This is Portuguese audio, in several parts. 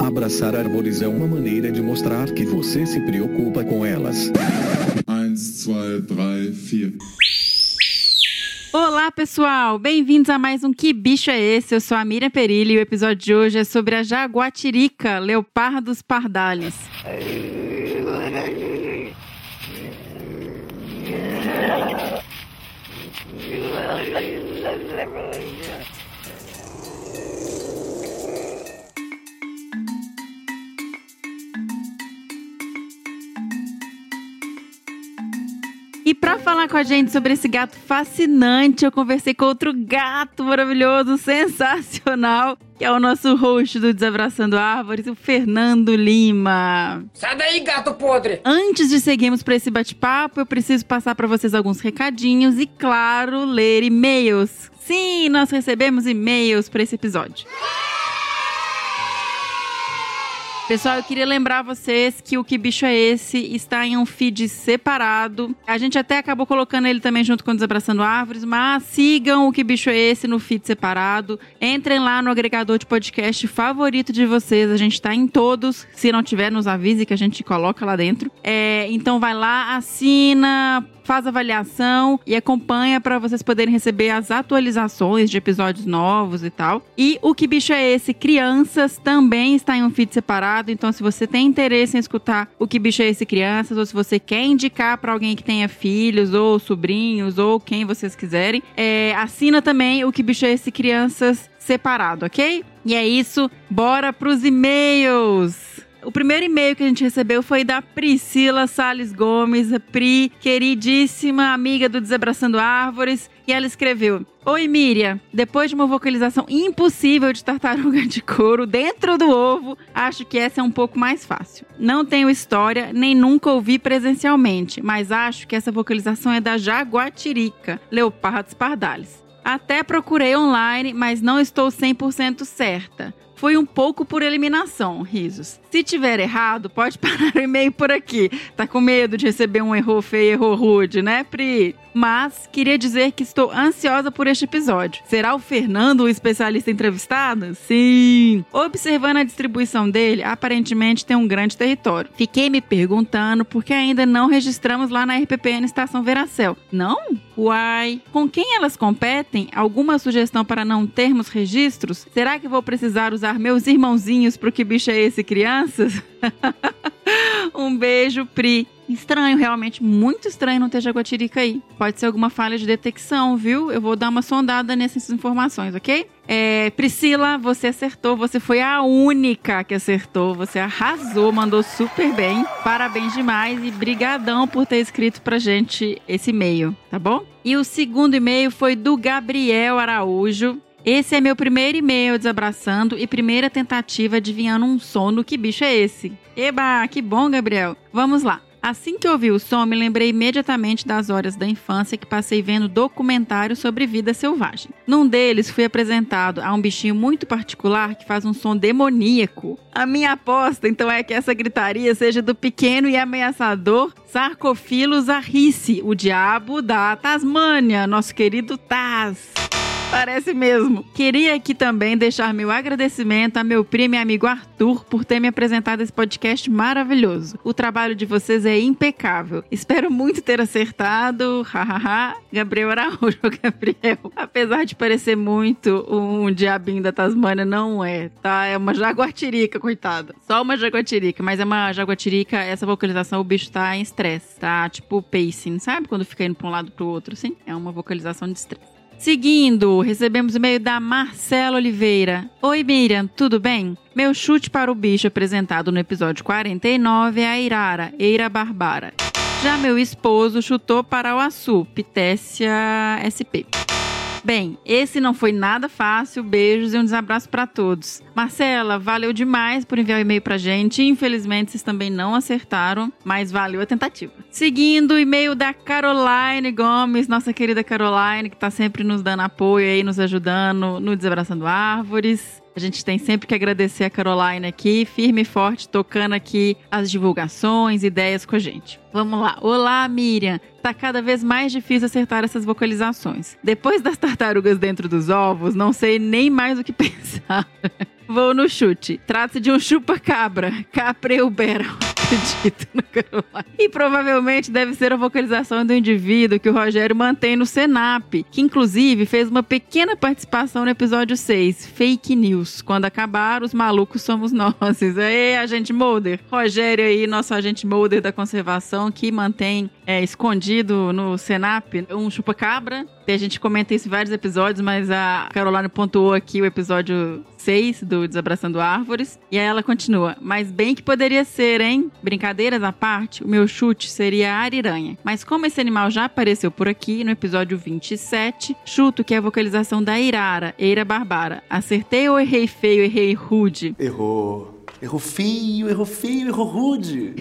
Abraçar árvores é uma maneira de mostrar que você se preocupa com elas. 1, 2, 3, 4. Olá, pessoal! Bem-vindos a mais um Que Bicho é Esse? Eu sou a Miriam Perilli e o episódio de hoje é sobre a jaguatirica, Leopardus pardalis. E para falar com a gente sobre esse gato fascinante, eu conversei com outro gato maravilhoso, sensacional, que é o nosso host do Desabraçando Árvores, o Fernando Lima. Sai daí, gato podre! Antes de seguirmos para esse bate-papo, eu preciso passar para vocês alguns recadinhos e, claro, ler e-mails. Sim, nós recebemos e-mails para esse episódio. Pessoal, eu queria lembrar vocês que o Que Bicho é Esse está em um feed separado. A gente até acabou colocando ele também junto com Desabraçando Árvores, mas sigam o Que Bicho é Esse no feed separado. Entrem lá no agregador de podcast favorito de vocês. A gente está em todos. Se não tiver, nos avise que a gente coloca lá dentro. É, então vai lá, assina, faz avaliação e acompanha para vocês poderem receber as atualizações de episódios novos e tal. E o que bicho é esse? Crianças também está em um feed separado, então se você tem interesse em escutar o que bicho é esse crianças ou se você quer indicar para alguém que tenha filhos ou sobrinhos ou quem vocês quiserem, é, assina também o que bicho é esse crianças separado, ok? E é isso, bora pros e-mails. O primeiro e-mail que a gente recebeu foi da Priscila Sales Gomes, Pri, queridíssima amiga do Desabraçando Árvores, e ela escreveu: Oi, Miriam. Depois de uma vocalização impossível de tartaruga de couro dentro do ovo, acho que essa é um pouco mais fácil. Não tenho história, nem nunca ouvi presencialmente, mas acho que essa vocalização é da jaguatirica, Leopardos pardalis. Até procurei online, mas não estou 100% certa. Foi um pouco por eliminação, risos. Se tiver errado, pode parar o e-mail por aqui. Tá com medo de receber um erro feio, erro rude, né, Pri? Mas queria dizer que estou ansiosa por este episódio. Será o Fernando o especialista entrevistado? Sim! Observando a distribuição dele, aparentemente tem um grande território. Fiquei me perguntando por que ainda não registramos lá na RPPN Estação Veracel. Não? Uai! Com quem elas competem? Alguma sugestão para não termos registros? Será que vou precisar usar meus irmãozinhos pro que bicho é esse, crianças? um beijo, Pri. Estranho, realmente muito estranho não ter jaguatirica aí. Pode ser alguma falha de detecção, viu? Eu vou dar uma sondada nessas informações, ok? É, Priscila, você acertou. Você foi a única que acertou. Você arrasou, mandou super bem. Parabéns demais e brigadão por ter escrito pra gente esse e-mail, tá bom? E o segundo e-mail foi do Gabriel Araújo. Esse é meu primeiro e-mail desabraçando e primeira tentativa adivinhando um sono. Que bicho é esse? Eba, que bom, Gabriel. Vamos lá. Assim que ouvi o som, me lembrei imediatamente das horas da infância que passei vendo documentários sobre vida selvagem. Num deles, fui apresentado a um bichinho muito particular que faz um som demoníaco. A minha aposta, então, é que essa gritaria seja do pequeno e ameaçador Sarcophilus arrice, o diabo da Tasmânia, nosso querido Taz. Parece mesmo. Queria aqui também deixar meu agradecimento a meu primo e amigo Arthur por ter me apresentado esse podcast maravilhoso. O trabalho de vocês é impecável. Espero muito ter acertado. Hahaha. Gabriel Araújo, Gabriel. Apesar de parecer muito um diabinho da Tasmânia, não é, tá? É uma jaguatirica, coitada. Só uma jaguatirica, mas é uma jaguatirica, essa vocalização, o bicho tá em estresse, tá? Tipo pacing, sabe? Quando fica indo pra um lado pro outro, assim. É uma vocalização de estresse. Seguindo, recebemos e-mail da Marcela Oliveira. Oi, Miriam, tudo bem? Meu chute para o bicho apresentado no episódio 49 é a Irara, Eira Barbara. Já meu esposo chutou para o Açu, Pitécia SP. Bem, esse não foi nada fácil. Beijos e um desabraço para todos. Marcela, valeu demais por enviar o e-mail pra gente. Infelizmente, vocês também não acertaram, mas valeu a tentativa. Seguindo o e-mail da Caroline Gomes, nossa querida Caroline, que tá sempre nos dando apoio aí, nos ajudando no Desabraçando Árvores. A gente tem sempre que agradecer a Caroline aqui, firme e forte, tocando aqui as divulgações, ideias com a gente. Vamos lá. Olá, Miriam. Tá cada vez mais difícil acertar essas vocalizações. Depois das tartarugas dentro dos ovos, não sei nem mais o que pensar. Vou no chute. Trata-se de um chupa-cabra. Capreubera. Acredito Caroline. E provavelmente deve ser a vocalização do indivíduo que o Rogério mantém no Senap, que inclusive fez uma pequena participação no episódio 6, Fake News. Quando acabar, os malucos somos nós. Ei, agente Mulder. Rogério aí, nosso agente Mulder da conservação, que mantém é, escondido no Senap um chupa-cabra. A gente comenta isso em vários episódios, mas a Caroline pontuou aqui o episódio 6 do Desabraçando Árvores. E aí ela continua. Mas bem que poderia ser, hein? Brincadeiras à parte, o meu chute seria a ariranha. Mas como esse animal já apareceu por aqui no episódio 27, chuto que é a vocalização da Irara, Eira Barbara. Acertei ou errei feio, errei rude? Errou. Errou feio, errou feio, errou rude.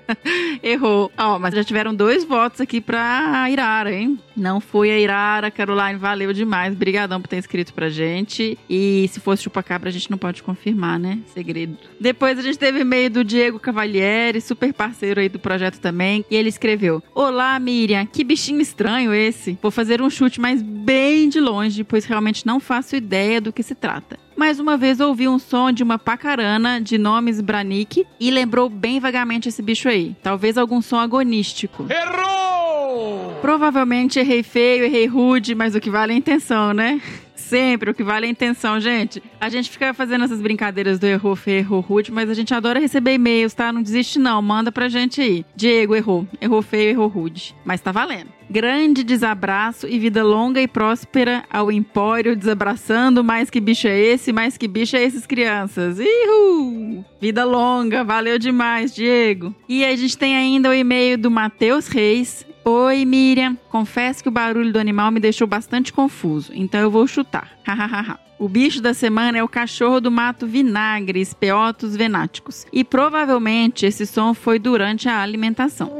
Errou. Ó, mas já tiveram dois votos aqui pra Irara, hein? Não foi a Irara, Caroline, valeu demais. Brigadão por ter escrito pra gente. E se fosse chupacabra, a gente não pode confirmar, né? Segredo. Depois a gente teve e-mail do Diego Cavalieri, super parceiro aí do projeto também. E ele escreveu: Olá, Miriam, que bichinho estranho esse. Vou fazer um chute, mas bem de longe, pois realmente não faço ideia do que se trata. Mais uma vez ouvi um som de uma pacarana de nomes Branick e lembrou bem vagamente esse bicho aí. Talvez algum som agonístico. Errou! Provavelmente errei feio, errei rude, mas o que vale é a intenção, né? Sempre, o que vale é a intenção, gente. A gente fica fazendo essas brincadeiras do errou feio, errou rude, mas a gente adora receber e-mails, tá? Não desiste não, manda pra gente aí. Diego errou, errou feio, errou rude, mas tá valendo. Grande desabraço e vida longa e próspera ao Empório, desabraçando. Mais que bicho é esse? Mais que bicho é esses, crianças? Ihu! Vida longa, valeu demais, Diego. E a gente tem ainda o e-mail do Matheus Reis. Oi, Miriam. Confesso que o barulho do animal me deixou bastante confuso, então eu vou chutar. Hahaha. O bicho da semana é o cachorro do mato vinagre, Speotus venáticos. E provavelmente esse som foi durante a alimentação.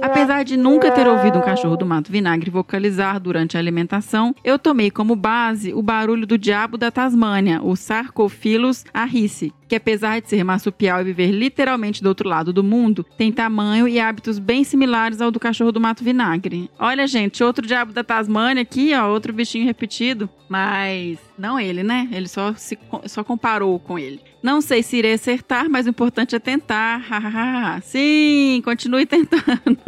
Apesar de nunca ter ouvido um cachorro do mato vinagre vocalizar durante a alimentação, eu tomei como base o barulho do diabo da Tasmânia, o Sarcophilus arrice, que apesar de ser marsupial e viver literalmente do outro lado do mundo, tem tamanho e hábitos bem similares ao do cachorro do mato vinagre. Olha, gente, outro diabo da Tasmânia aqui, ó, outro bichinho repetido, mas não ele, né? Ele só se só comparou com ele. Não sei se irei acertar, mas o importante é tentar. Sim, continue tentando.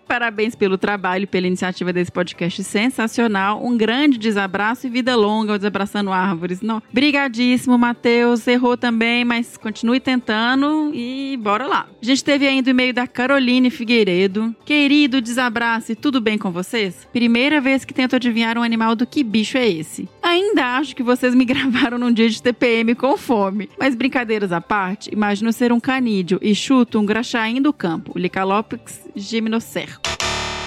Parabéns pelo trabalho, pela iniciativa desse podcast sensacional. Um grande desabraço e vida longa ao Desabraçando Árvores. Não. Brigadíssimo, Matheus. Errou também, mas continue tentando e bora lá. A gente teve ainda o e-mail da Caroline Figueiredo. Querido, desabrace, tudo bem com vocês? Primeira vez que tento adivinhar um animal do que bicho é esse. Ainda acho que vocês me gravaram num dia de TPM com fome. Mas brincadeiras à parte, imagino ser um canídeo e chuto um graxaim do campo, Licalopex gymnocerco.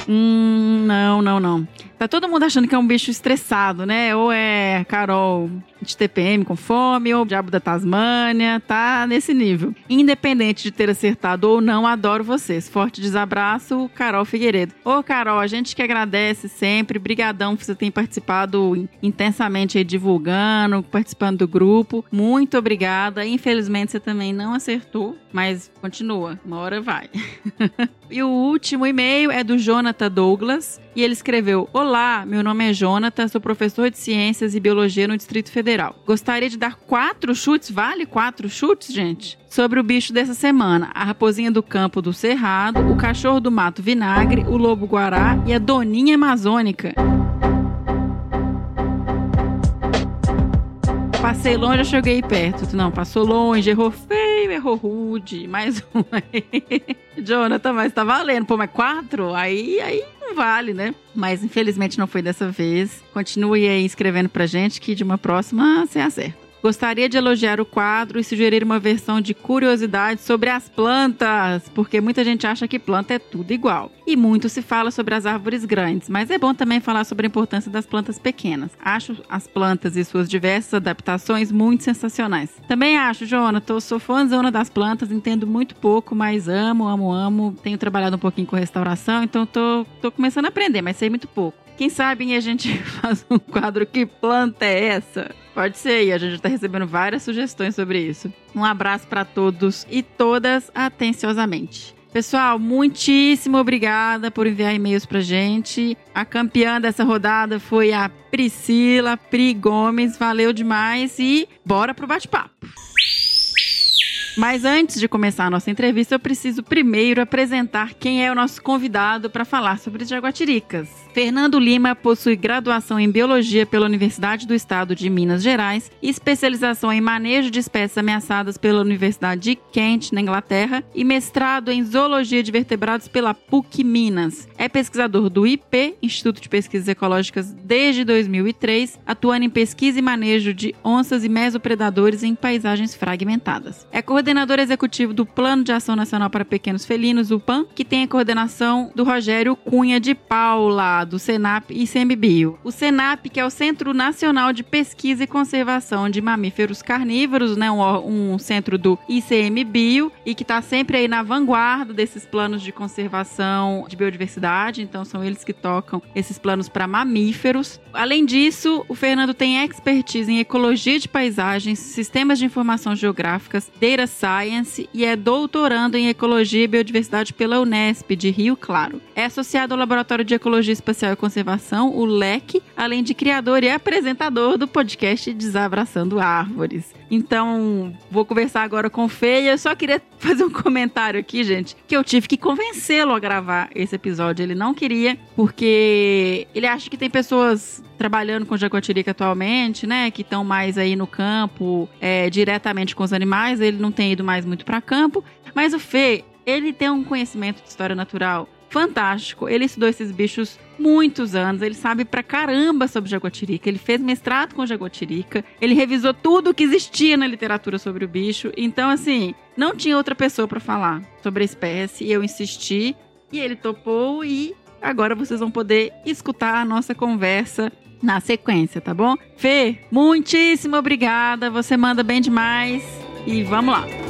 Hum, não, não, não. Tá todo mundo achando que é um bicho estressado, né? Ou é Carol de TPM com fome, ou o Diabo da Tasmânia, tá nesse nível. Independente de ter acertado ou não, adoro vocês. Forte desabraço, Carol Figueiredo. Ô, Carol, a gente que agradece sempre. Brigadão por você ter participado intensamente aí, divulgando, participando do grupo. Muito obrigada. Infelizmente, você também não acertou, mas continua. Uma hora vai. e o último e-mail é do Jonathan Douglas. E ele escreveu: Olá, meu nome é Jonathan, sou professor de Ciências e Biologia no Distrito Federal. Gostaria de dar quatro chutes, vale quatro chutes, gente? Sobre o bicho dessa semana: a raposinha do campo do Cerrado, o cachorro do mato vinagre, o lobo guará e a doninha amazônica. Passei longe, eu cheguei perto. Não, passou longe, errou feio, errou rude. Mais um aí. Jonathan, mas tá valendo. Pô, mas quatro? Aí, aí não vale, né? Mas infelizmente não foi dessa vez. Continue aí escrevendo pra gente que de uma próxima você acerta. Gostaria de elogiar o quadro e sugerir uma versão de curiosidade sobre as plantas, porque muita gente acha que planta é tudo igual. E muito se fala sobre as árvores grandes, mas é bom também falar sobre a importância das plantas pequenas. Acho as plantas e suas diversas adaptações muito sensacionais. Também acho, Jonathan, sou fãzona das plantas, entendo muito pouco, mas amo, amo, amo. Tenho trabalhado um pouquinho com restauração, então tô, tô começando a aprender, mas sei muito pouco. Quem sabe a gente faz um quadro Que planta é essa? Pode ser, e a gente está recebendo várias sugestões sobre isso. Um abraço para todos e todas atenciosamente. Pessoal, muitíssimo obrigada por enviar e-mails pra gente. A campeã dessa rodada foi a Priscila Pri Gomes. Valeu demais e bora pro bate-papo. Mas antes de começar a nossa entrevista, eu preciso primeiro apresentar quem é o nosso convidado para falar sobre as jaguatiricas. Fernando Lima possui graduação em Biologia pela Universidade do Estado de Minas Gerais especialização em manejo de espécies ameaçadas pela Universidade de Kent, na Inglaterra, e mestrado em Zoologia de Vertebrados pela PUC Minas. É pesquisador do IP, Instituto de Pesquisas Ecológicas, desde 2003, atuando em pesquisa e manejo de onças e mesopredadores em paisagens fragmentadas. É coordenador executivo do Plano de Ação Nacional para Pequenos Felinos, o PAN, que tem a coordenação do Rogério Cunha de Paula, do Senap e ICMBio. O Senap, que é o Centro Nacional de Pesquisa e Conservação de Mamíferos Carnívoros, né, um, um centro do ICMBio e que está sempre aí na vanguarda desses planos de conservação de biodiversidade, então são eles que tocam esses planos para mamíferos. Além disso, o Fernando tem expertise em ecologia de paisagens, sistemas de informação geográficas, data Science e é doutorando em Ecologia e Biodiversidade pela Unesp de Rio Claro. É associado ao Laboratório de Ecologia Espacial e Conservação, o LEC, além de criador e apresentador do podcast Desabraçando Árvores. Então, vou conversar agora com o e eu só queria fazer um comentário aqui, gente, que eu tive que convencê-lo a gravar esse episódio. Ele não queria, porque ele acha que tem pessoas trabalhando com jaguatirica atualmente, né, que estão mais aí no campo, é, diretamente com os animais, ele não tem ido mais muito para campo, mas o Fê, ele tem um conhecimento de história natural fantástico. Ele estudou esses bichos muitos anos, ele sabe pra caramba sobre jaguatirica, ele fez mestrado com jaguatirica, ele revisou tudo que existia na literatura sobre o bicho. Então, assim, não tinha outra pessoa para falar sobre a espécie, eu insisti e ele topou e agora vocês vão poder escutar a nossa conversa na sequência, tá bom? Fê, muitíssimo obrigada, você manda bem demais e vamos lá.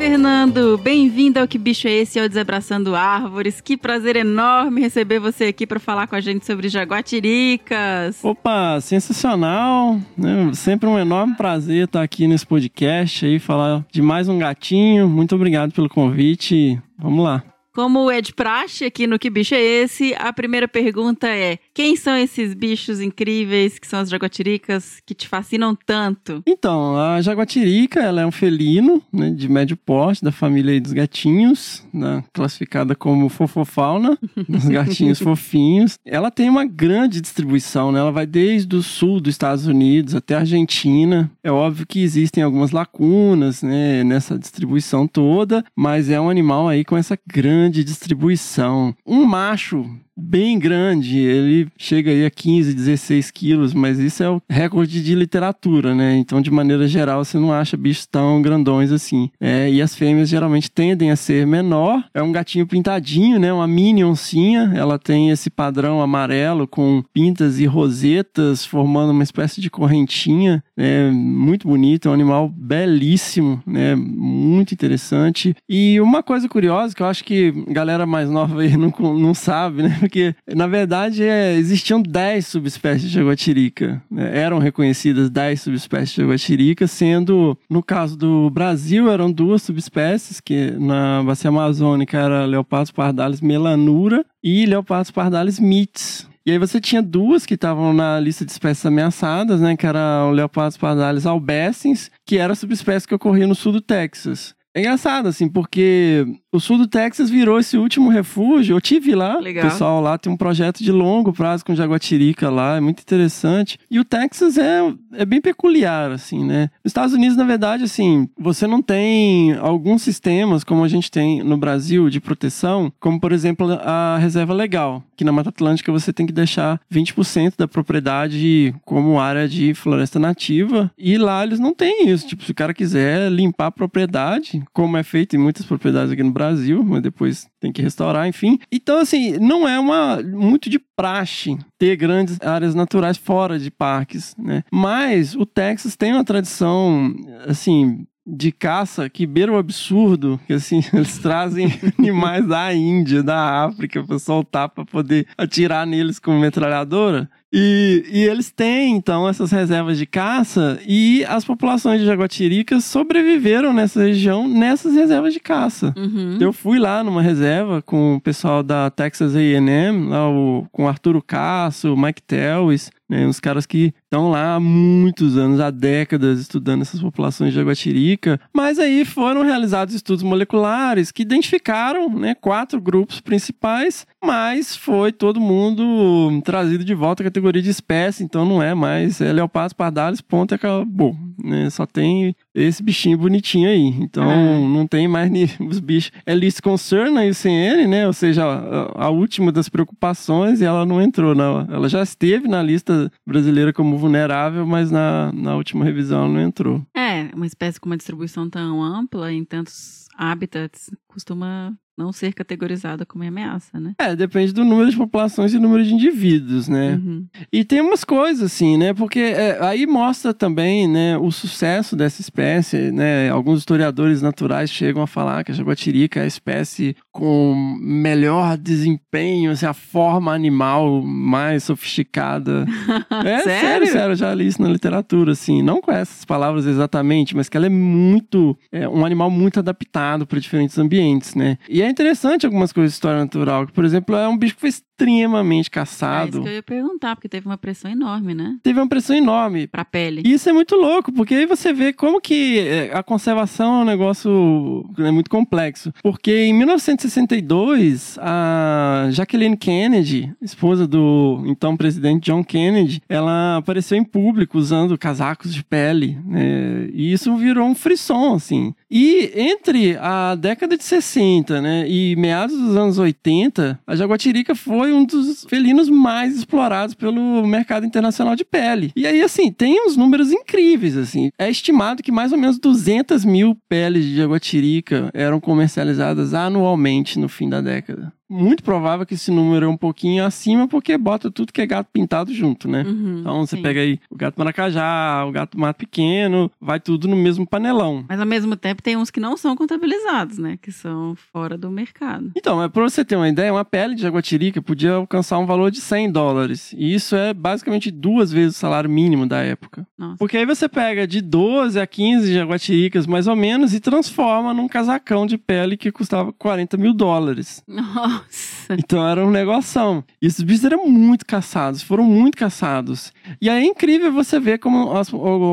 Fernando! Bem-vindo ao Que Bicho é Esse? Ao Desabraçando Árvores. Que prazer enorme receber você aqui para falar com a gente sobre jaguatiricas. Opa, sensacional! né? Sempre um enorme prazer estar aqui nesse podcast aí, falar de mais um gatinho. Muito obrigado pelo convite. Vamos lá. Como é de praxe aqui no Que Bicho é Esse, a primeira pergunta é: quem são esses bichos incríveis que são as jaguatiricas que te fascinam tanto? Então, a jaguatirica, ela é um felino, né, de médio porte, da família dos gatinhos, né, classificada como fofofauna, dos gatinhos fofinhos. Ela tem uma grande distribuição, né, ela vai desde o sul dos Estados Unidos até a Argentina. É óbvio que existem algumas lacunas, né, nessa distribuição toda, mas é um animal aí com essa grande distribuição. Um macho bem grande, ele chega aí a 15, 16 quilos, mas isso é o recorde de literatura, né? Então, de maneira geral, você não acha bichos tão grandões assim. É, e as fêmeas geralmente tendem a ser menor. É um gatinho pintadinho, né? Uma mini oncinha. Ela tem esse padrão amarelo com pintas e rosetas, formando uma espécie de correntinha. É muito bonito, é um animal belíssimo, né? Muito interessante. E uma coisa curiosa que eu acho que galera mais nova aí não, não sabe, né? Porque, na verdade, é, existiam 10 subespécies de jaguatirica. Né? Eram reconhecidas 10 subespécies de jaguatirica, sendo, no caso do Brasil, eram duas subespécies, que na bacia amazônica era Leopardos pardalis melanura e Leopardos pardalis mites. E aí você tinha duas que estavam na lista de espécies ameaçadas, né? Que era o Leopardos pardalis albessens, que era a subespécie que ocorria no sul do Texas. É engraçado, assim, porque o sul do Texas virou esse último refúgio. Eu tive lá, Legal. o pessoal lá tem um projeto de longo prazo com jaguatirica lá, é muito interessante. E o Texas é, é bem peculiar, assim, né? Nos Estados Unidos, na verdade, assim, você não tem alguns sistemas, como a gente tem no Brasil, de proteção, como, por exemplo, a reserva legal, que na Mata Atlântica você tem que deixar 20% da propriedade como área de floresta nativa. E lá eles não têm isso. Tipo, se o cara quiser limpar a propriedade, como é feito em muitas propriedades aqui no Brasil, mas depois tem que restaurar, enfim. Então, assim, não é uma muito de praxe ter grandes áreas naturais fora de parques, né? Mas o Texas tem uma tradição, assim, de caça que beira o absurdo, que assim, eles trazem animais da Índia, da África, para soltar para poder atirar neles com metralhadora. E, e eles têm, então, essas reservas de caça e as populações de jaguatiricas sobreviveram nessa região, nessas reservas de caça. Uhum. Eu fui lá numa reserva com o pessoal da Texas A&M, lá o, com o Arturo Casso, o Mike Tellis, né, uns caras que estão lá há muitos anos, há décadas, estudando essas populações de jaguatirica. Mas aí foram realizados estudos moleculares que identificaram né, quatro grupos principais, mas foi todo mundo trazido de volta à categoria de espécie, então não é mais é leopardos, pardalis, ponto e acabou. Né? Só tem esse bichinho bonitinho aí. Então Ah. não tem mais os bichos. É list concern aí sem ele, né? Ou seja, a, a última das preocupações e ela não entrou. Não. Ela já esteve na lista brasileira como vulnerável, mas na, na última revisão ela não entrou. É, uma espécie com uma distribuição tão ampla em tantos habitats costuma não ser categorizada como ameaça, né? É, depende do número de populações e número de indivíduos, né? Uhum. E tem umas coisas assim, né? Porque é, aí mostra também, né, o sucesso dessa espécie, né? Alguns historiadores naturais chegam a falar que a jaguatirica é a espécie com melhor desempenho, assim, a forma animal mais sofisticada. É sério? Sério? sério, eu já li isso na literatura, assim, não com essas palavras exatamente, mas que ela é muito, é um animal muito adaptado para diferentes ambientes, né? E é interessante algumas coisas de história natural, por exemplo, é um bicho que foi extremamente É caçado. isso que eu ia perguntar, porque teve uma pressão enorme, né? Teve uma pressão enorme. Pra pele. E isso é muito louco, porque aí você vê como que é, a conservação é um negócio é muito complexo. Porque em 1962, a Jacqueline Kennedy, esposa do então presidente John Kennedy, ela apareceu em público usando casacos de pele, né? E isso virou um frisson, assim. E entre a década de 60, né, e meados dos anos 80, a jaguatirica foi um dos felinos mais explorados pelo mercado internacional de pele. E aí, assim, tem uns números incríveis, assim. É estimado que mais ou menos 200 mil peles de jaguatirica eram comercializadas anualmente no fim da década. Muito provável que esse número é um pouquinho acima, porque bota tudo que é gato pintado junto, né? Uhum, Então você sim. pega aí o gato maracajá, o gato mato pequeno, vai tudo no mesmo panelão. Mas ao mesmo tempo tem uns que não são contabilizados, né? Que são fora do mercado. Então, é pra você ter uma ideia, uma pele de jaguatirica podia alcançar um valor de 100 dólares. E isso é basicamente duas vezes o salário mínimo da época. Nossa. Porque aí você pega de 12 a 15 jaguatiricas, mais ou menos, e transforma num casacão de pele que custava 40 mil dólares. Nossa. Então era um negoção. E esses bichos eram muito caçados, foram muito caçados. E aí é incrível você ver como as,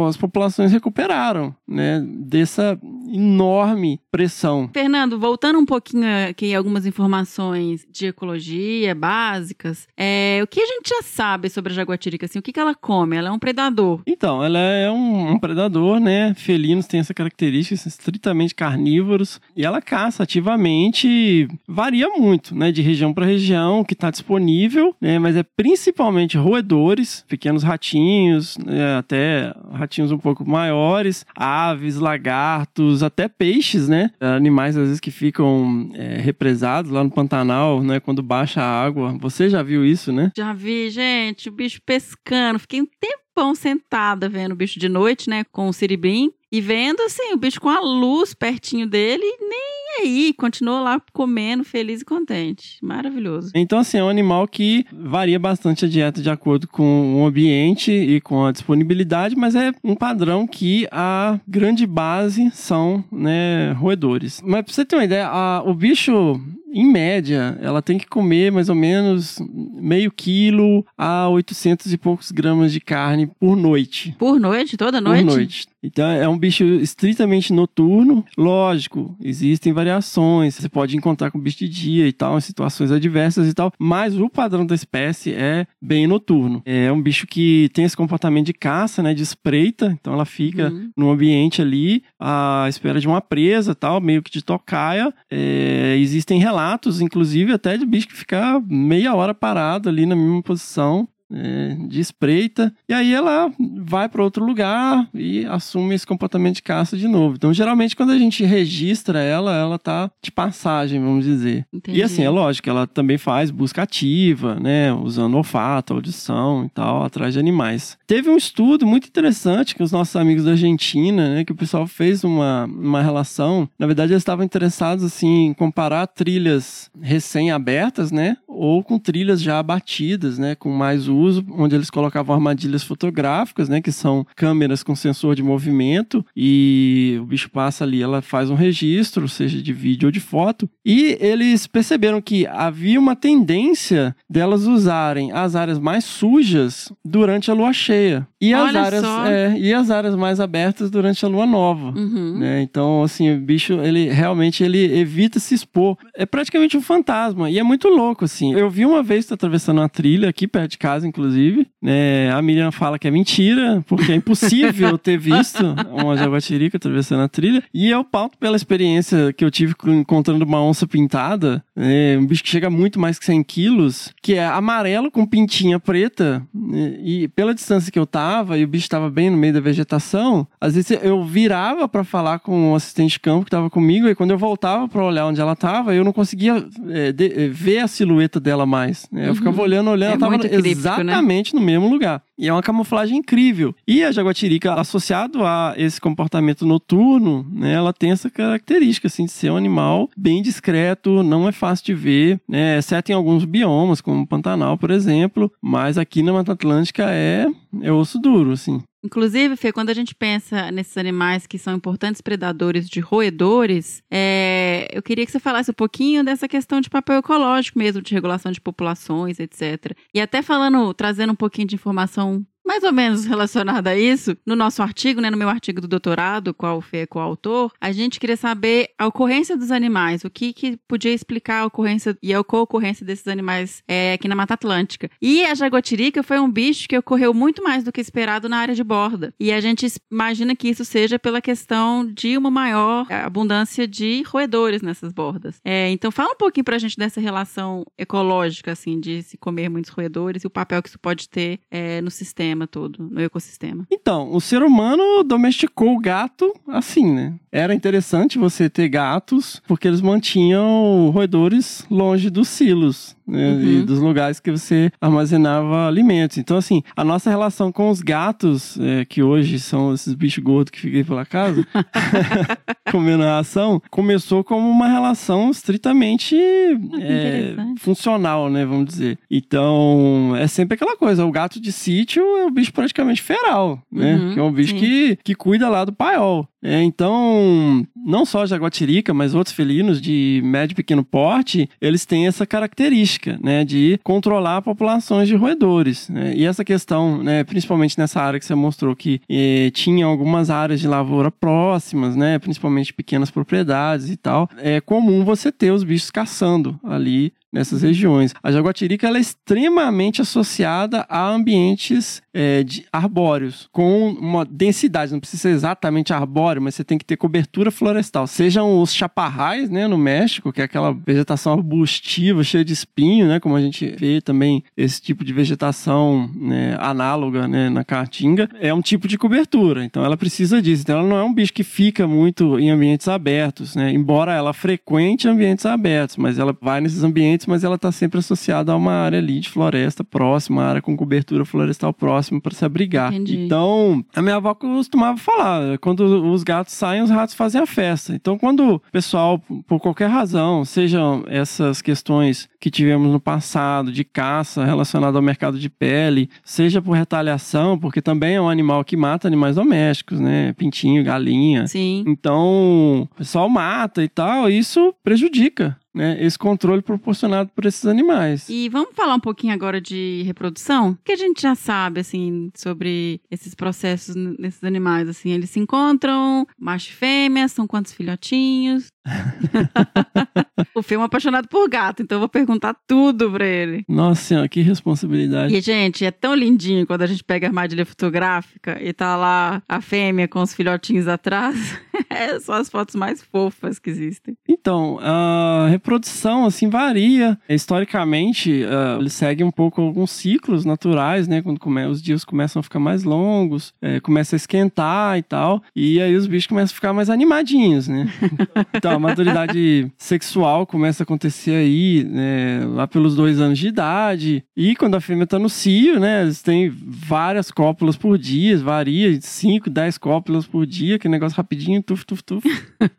as populações recuperaram, né? Dessa enorme pressão. Fernando, voltando um pouquinho aqui algumas informações de ecologia básicas, é, o que a gente já sabe sobre a jaguatirica? Assim, o que, que ela come? Ela é um predador. Então, ela é um, um predador, né? Felinos têm essa característica, são estritamente carnívoros. E ela caça ativamente, varia muito, né? De região para região, que está disponível, né? Mas é principalmente roedores, pequenos ratinhos, né? até ratinhos um pouco maiores, aves, lagartos, até peixes, né? Animais, às vezes, que ficam é, represados lá no Pantanal, né? Quando baixa a água. Você já viu isso, né? Já vi, gente, o bicho pescando. Fiquei um tempão sentada vendo o bicho de noite, né? Com o siribim. E vendo, assim, o bicho com a luz pertinho dele, nem aí. Continuou lá comendo, feliz e contente. Maravilhoso. Então, assim, é um animal que varia bastante a dieta de acordo com o ambiente e com a disponibilidade, mas é um padrão que a grande base são, né, roedores. Mas pra você ter uma ideia, a- o bicho, em média, ela tem que comer mais ou menos meio quilo a 800 e poucos gramas de carne por noite. Por noite? Toda noite? Por noite. Então é um bicho estritamente noturno. Lógico, existem variações. Você pode encontrar com bicho de dia e tal, em situações adversas e tal. Mas o padrão da espécie é bem noturno. É um bicho que tem esse comportamento de caça, né? De espreita. Então ela fica Uhum. num ambiente ali à espera de uma presa tal, meio que de tocaia. É, existem relatos, inclusive, até de bicho que fica meia hora parado ali na mesma posição é, de espreita, e aí ela vai para outro lugar e assume esse comportamento de caça de novo. Então, geralmente, quando a gente registra ela, ela tá de passagem, vamos dizer. Entendi. E assim, é lógico, ela também faz busca ativa, né? Usando olfato, audição e tal, atrás de animais. Teve um estudo muito interessante com os nossos amigos da Argentina, né? Que o pessoal fez uma, uma relação. Na verdade, eles estavam interessados, assim, em comparar trilhas recém-abertas, né? Ou com trilhas já abatidas, né? Com mais uso, onde eles colocavam armadilhas fotográficas, né, que são câmeras com sensor de movimento, e o bicho passa ali, ela faz um registro, seja de vídeo ou de foto, e eles perceberam que havia uma tendência delas usarem as áreas mais sujas durante a lua cheia. E as, Olha áreas, é, e as áreas mais abertas durante a lua nova. Uhum. né? Então, assim, o bicho, ele realmente ele evita se expor. É praticamente um fantasma. E é muito louco, assim. Eu vi uma vez, tô atravessando uma trilha aqui perto de casa, inclusive. né? A Miriam fala que é mentira, porque é impossível ter visto uma jaguatirica atravessando a trilha. E eu pauto pela experiência que eu tive encontrando uma onça pintada, né? um bicho que chega muito mais que 100 quilos, que é amarelo com pintinha preta. né? E pela distância que eu tava, e o bicho tava bem no meio da vegetação, às vezes eu virava pra falar com o assistente de campo que tava comigo, e quando eu voltava pra olhar onde ela tava, eu não conseguia é, de- é, ver a silhueta dela mais. né? Eu ficava olhando, olhando, É ela tava muito críptico, né? exatamente no mesmo lugar. E é uma camuflagem incrível. E a jaguatirica, associado a esse comportamento noturno, né, ela tem essa característica, assim, de ser um animal bem discreto, não é fácil de ver, né, exceto em alguns biomas, como o Pantanal, por exemplo, mas aqui na Mata Atlântica é, é osso duro, assim. Inclusive, Fê, quando a gente pensa nesses animais que são importantes predadores de roedores, é, eu queria que você falasse um pouquinho dessa questão de papel ecológico mesmo, de regulação de populações, etc. E até falando, trazendo um pouquinho de informação mais ou menos relacionada a isso, no nosso artigo, né, no meu artigo do doutorado, qual o Fê é coautor, a gente queria saber a ocorrência dos animais, o que, que podia explicar a ocorrência e a co-ocorrência desses animais é, aqui na Mata Atlântica. E a jaguatirica foi um bicho que ocorreu muito mais do que esperado na área de borda. E a gente imagina que isso seja pela questão de uma maior é, abundância de roedores nessas bordas. É, então fala um pouquinho pra gente dessa relação ecológica, assim, de se comer muitos roedores e o papel que isso pode ter é, no sistema todo, no ecossistema. Então, o ser humano domesticou o gato assim, né? Era interessante você ter gatos, porque eles mantinham roedores longe dos silos, né? Uhum. E dos lugares que você armazenava alimentos. Então, assim, a nossa relação com os gatos, é, que hoje são esses bichos gordos que ficam pela casa, comendo a ração, começou como uma relação estritamente é, interessante. funcional, né? Vamos dizer. Então, é sempre aquela coisa: o gato de sítio é um bicho praticamente feral, né? Uhum, que é um bicho sim. que, que cuida lá do paiol. É, então, não só a jaguatirica, mas outros felinos de médio e pequeno porte, eles têm essa característica, né, de controlar populações de roedores. né? E essa questão, né, principalmente nessa área que você mostrou que eh, tinha algumas áreas de lavoura próximas, né, principalmente pequenas propriedades e tal, é comum você ter os bichos caçando ali nessas regiões. A jaguatirica ela é extremamente associada a ambientes é, de arbóreos, com uma densidade, não precisa ser exatamente arbóreo, mas você tem que ter cobertura florestal. Sejam os chaparrais, né, no México, que é aquela vegetação arbustiva, cheia de espinho, né, como a gente vê também esse tipo de vegetação né, análoga né, na caatinga, é um tipo de cobertura, então ela precisa disso. Então ela não é um bicho que fica muito em ambientes abertos, né, embora ela frequente ambientes abertos, mas ela vai nesses ambientes, mas ela está sempre associada a uma área ali de floresta próxima, uma área com cobertura florestal próxima para se abrigar. Entendi. Então, a minha avó costumava falar, quando os gatos saem, os ratos fazem a festa. Então, quando o pessoal, por qualquer razão, sejam essas questões que tivemos no passado de caça relacionada ao mercado de pele, seja por retaliação, porque também é um animal que mata animais domésticos, né? Pintinho, galinha. Sim. Então, o pessoal mata e tal, e isso prejudica, né? Esse controle proporcionado por esses animais. E vamos falar um pouquinho agora de reprodução? O que a gente já sabe, assim, sobre esses processos nesses animais, assim? Eles se encontram, macho e fêmea, são quantos filhotinhos? o Fê é apaixonado por gato, então eu vou perguntar tudo pra ele. Nossa senhora, que responsabilidade. E, gente, é tão lindinho quando a gente pega a armadilha fotográfica e tá lá a fêmea com os filhotinhos atrás. É, são as fotos mais fofas que existem. Então, a reprodução, assim, varia. Historicamente, ah, ele segue um pouco alguns ciclos naturais, né? Quando come- os dias começam a ficar mais longos, eh, começa a esquentar e tal. E aí os bichos começam a ficar mais animadinhos, né? Então, a maturidade sexual começa a acontecer aí, né? Lá pelos dois anos de idade. E quando a fêmea tá no cio, né? Eles têm várias cópulas por dia, varia de 5, 10 cópulas por dia, que negócio rapidinho, tuf, tuf, tuf.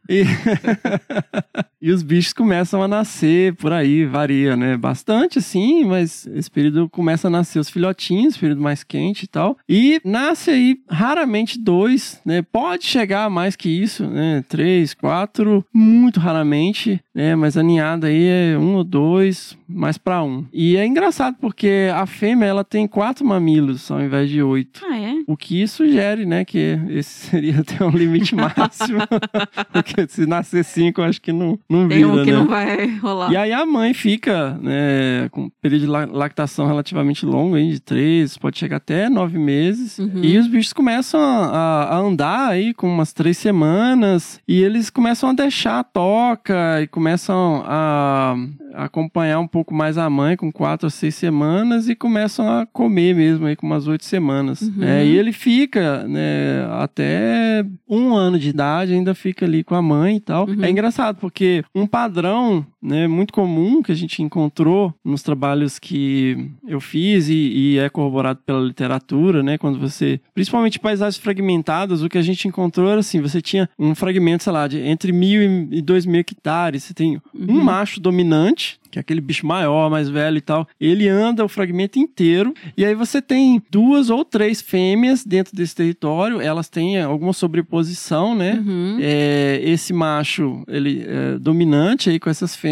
e... e os bichos começam a nascer por aí, varia, né? Bastante, sim, mas esse período começa a nascer os filhotinhos, período mais quente e tal. E nasce aí raramente dois, né? Pode chegar a mais que isso, né? Três, quatro, muito raramente, né? Mas a ninhada aí é um ou dois, mais para um. E é engraçado porque a fêmea ela tem quatro mamilos ao invés de oito. Ah, é? O que sugere, né, que esse seria até um limite máximo. porque se nascer cinco, eu acho que não, não Tem vira, um que né? não vai rolar. E aí a mãe fica né, com um período de la- lactação relativamente longo, aí, de três, pode chegar até nove meses. Uhum. E os bichos começam a, a andar aí com umas três semanas e eles começam a deixar a toca e começam a acompanhar um pouco mais a mãe com quatro ou seis semanas e começam a comer mesmo aí com umas oito semanas. Uhum. É, e ele fica né, até um ano de idade, ainda fica ali com a mãe e tal. Uhum. É engraçado porque um padrão né, muito comum que a gente encontrou nos trabalhos que eu fiz e, e é corroborado pela literatura, né, quando você, principalmente paisagens fragmentadas, o que a gente encontrou era assim, você tinha um fragmento, sei lá, de entre mil e dois mil hectares, você tem um Uhum. macho dominante, que é aquele bicho maior, mais velho e tal, ele anda o fragmento inteiro, e aí você tem duas ou três fêmeas dentro desse território, elas têm alguma sobreposição, né? Uhum. É, esse macho, ele é dominante aí com essas fêmeas,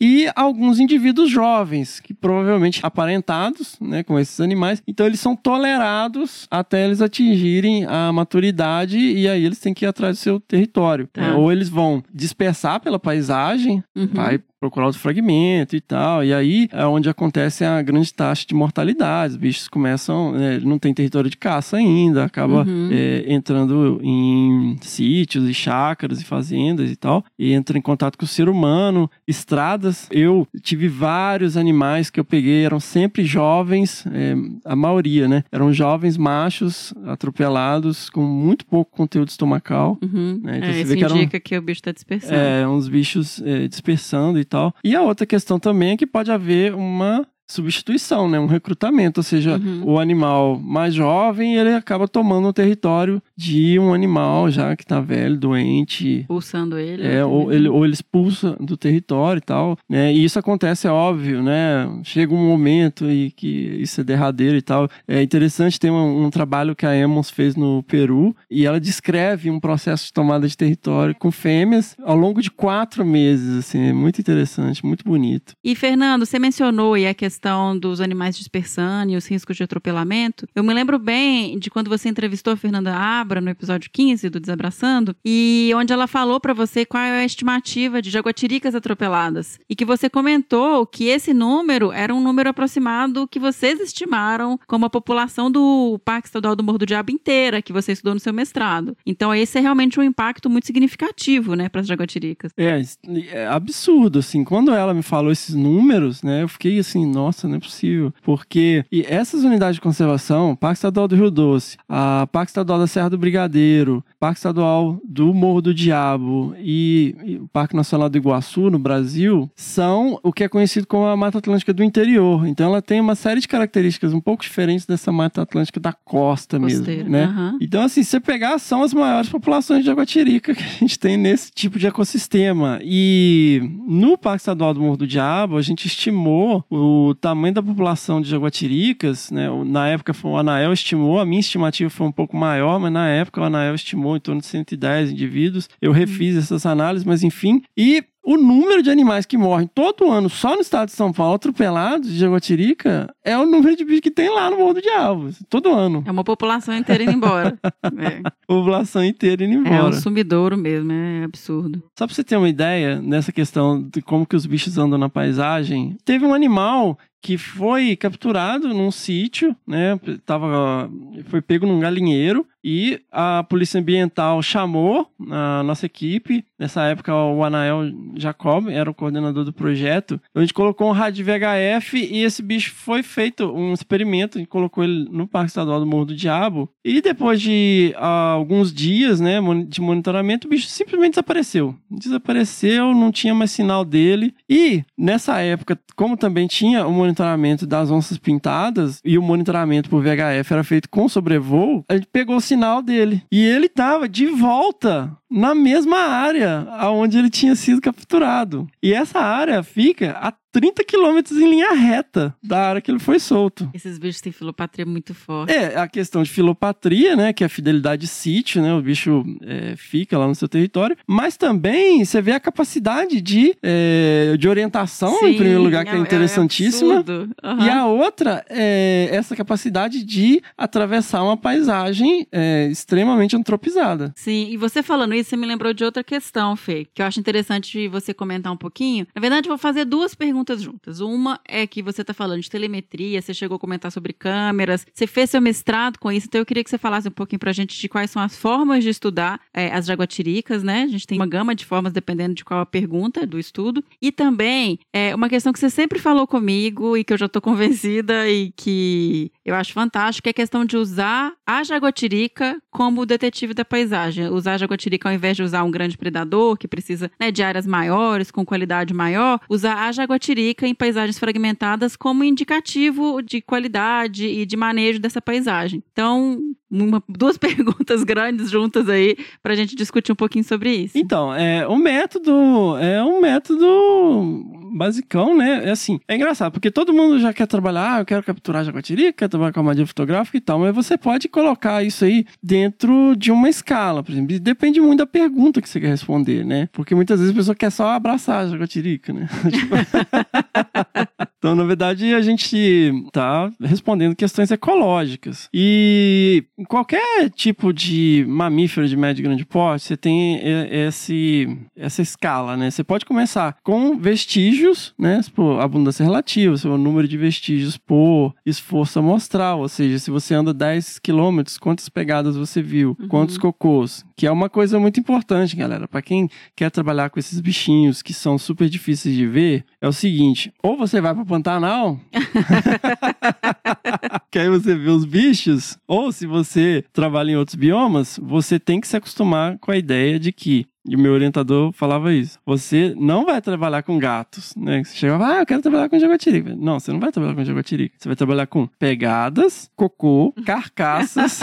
e alguns indivíduos jovens, que provavelmente aparentados, né, com esses animais, então eles são tolerados até eles atingirem a maturidade, e aí eles têm que ir atrás do seu território. Tá. Ou eles vão dispersar pela paisagem, Uhum. vai procurar outro fragmento e tal. E aí é onde acontece a grande taxa de mortalidade. Os bichos começam, né, não tem território de caça ainda, acaba Uhum. é, entrando em sítios e chácaras e fazendas e tal, e entra em contato com o ser humano, estradas. Eu tive vários animais que eu peguei, eram sempre jovens, é, a maioria, né? Eram jovens machos atropelados com muito pouco conteúdo estomacal. Uhum. É, então É, você isso vê que indica que o bicho tá dispersando. É, uns bichos é, dispersando e tal. E a outra questão também é que pode haver uma substituição, né? Um recrutamento, ou seja, Uhum. o animal mais jovem, ele acaba tomando o território de um animal já que tá velho, doente, Pulsando ele. é, ou, ele, ou ele expulsa do território e tal, né? E isso acontece, é óbvio, né? Chega um momento e que isso é derradeiro e tal. É interessante, tem um, um trabalho que a Emmons fez no Peru e ela descreve um processo de tomada de território com fêmeas ao longo de quatro meses, assim. É muito interessante, muito bonito. E, Fernando, você mencionou aí a questão dos animais dispersando e os riscos de atropelamento. Eu me lembro bem de quando você entrevistou a Fernanda Abra no episódio 15 do Desabraçando, e onde ela falou pra você qual é a estimativa de jaguatiricas atropeladas. E que você comentou que esse número era um número aproximado que vocês estimaram como a população do Parque Estadual do Morro do Diabo inteira, que você estudou no seu mestrado. Então, esse é realmente um impacto muito significativo, né, para as jaguatiricas. É, é absurdo, assim. Quando ela me falou esses números, né, eu fiquei assim, nossa, não é possível. Porque e essas unidades de conservação, Parque Estadual do Rio Doce, a Parque Estadual da Serra do Brigadeiro, Parque Estadual do Morro do Diabo e, e o Parque Nacional do Iguaçu, no Brasil, são o que é conhecido como a Mata Atlântica do interior. Então ela tem uma série de características um pouco diferentes dessa Mata Atlântica da costa mesmo, né? aham. Então, assim, se você pegar, são as maiores populações de jaguatirica que a gente tem nesse tipo de ecossistema. E no Parque Estadual do Morro do Diabo, a gente estimou o tamanho da população de jaguatiricas, né? O- Na época o Anael estimou, a minha estimativa foi um pouco maior, mas na época o Anael estimou em torno de 110 indivíduos. Eu refiz essas análises, mas enfim. E o número de animais que morrem todo ano só no estado de São Paulo atropelados de jaguatirica é o número de bichos que tem lá no Morro do Diabo. Todo ano. É uma população inteira indo embora. É. população inteira indo É um embora. sumidouro mesmo, é absurdo. Só pra você ter uma ideia nessa questão de como que os bichos andam na paisagem, teve um animal que foi capturado num sítio, né? Tava, foi pego num galinheiro e a polícia ambiental chamou a nossa equipe. Nessa época, o Anael Jacob era o coordenador do projeto. A gente colocou um rádio VHF e esse bicho foi feito um experimento. A gente colocou ele no Parque Estadual do Morro do Diabo. E depois de ah, alguns dias né, de monitoramento, o bicho simplesmente desapareceu. Desapareceu, não tinha mais sinal dele. E nessa época, como também tinha o monitoramento das onças pintadas e o monitoramento por VHF era feito com sobrevoo, a gente pegou o sinal dele. E ele tava de volta na mesma área aonde ele tinha sido capturado. E essa área fica a 30 quilômetros em linha reta da área que ele foi solto. Esses bichos têm filopatria muito forte. É, a questão de filopatria, né, que é a fidelidade de sítio, né, o bicho é, fica lá no seu território, mas também você vê a capacidade de, é, de orientação, Sim, em primeiro lugar, que é, é interessantíssima. Aham. e a outra é essa capacidade de atravessar uma paisagem é, extremamente antropizada. Sim, e você falando isso, você me lembrou de outra questão, Fê, que eu acho interessante você comentar um pouquinho. Na verdade, eu vou fazer duas perguntas juntas. Uma é que você está falando de telemetria, você chegou a comentar sobre câmeras, você fez seu mestrado com isso, então eu queria que você falasse um pouquinho pra gente de quais são as formas de estudar é, as jaguatiricas, né? A gente tem uma gama de formas dependendo de qual a pergunta do estudo. E também, é, uma questão que você sempre falou comigo e que eu já tô convencida e que eu acho fantástico, é a questão de usar a jaguatirica como detetive da paisagem. Usar a jaguatirica ao invés de usar um grande predador que precisa né, de áreas maiores, com qualidade maior, usar a jaguatirica em paisagens fragmentadas como indicativo de qualidade e de manejo dessa paisagem. Então, uma- duas perguntas grandes juntas aí pra gente discutir um pouquinho sobre isso. Então, é, o método é um método basicão, né? É assim, é engraçado, porque todo mundo já quer trabalhar, ah, eu quero capturar jaguatirica, quer trabalhar com armadilha fotográfica e tal, mas você pode colocar isso aí dentro de uma escala, por exemplo. Depende muito da pergunta que você quer responder, né? Porque muitas vezes a pessoa quer só abraçar a jaguatirica, né? Tipo, então, na verdade, a gente tá respondendo questões ecológicas. E em qualquer tipo de mamífero de médio e grande porte, você tem esse, essa escala, né? Você pode começar com vestígios, né? Por abundância relativa, seu número de vestígios por esforço amostral, ou seja, se você anda 10 quilômetros, quantas pegadas você viu, quantos cocôs, que é uma coisa muito importante, galera. Para quem quer trabalhar com esses bichinhos que são super difíceis de ver, é o seguinte: ou você vai para Pantanal, que aí você vê os bichos, ou se você trabalha em outros biomas, você tem que se acostumar com a ideia de que e o meu orientador falava isso. Você não vai trabalhar com gatos, né? Você chegava, ah, eu quero trabalhar com jaguatirica. Não, você não vai trabalhar com jaguatirica. Você vai trabalhar com pegadas, cocô, carcaças,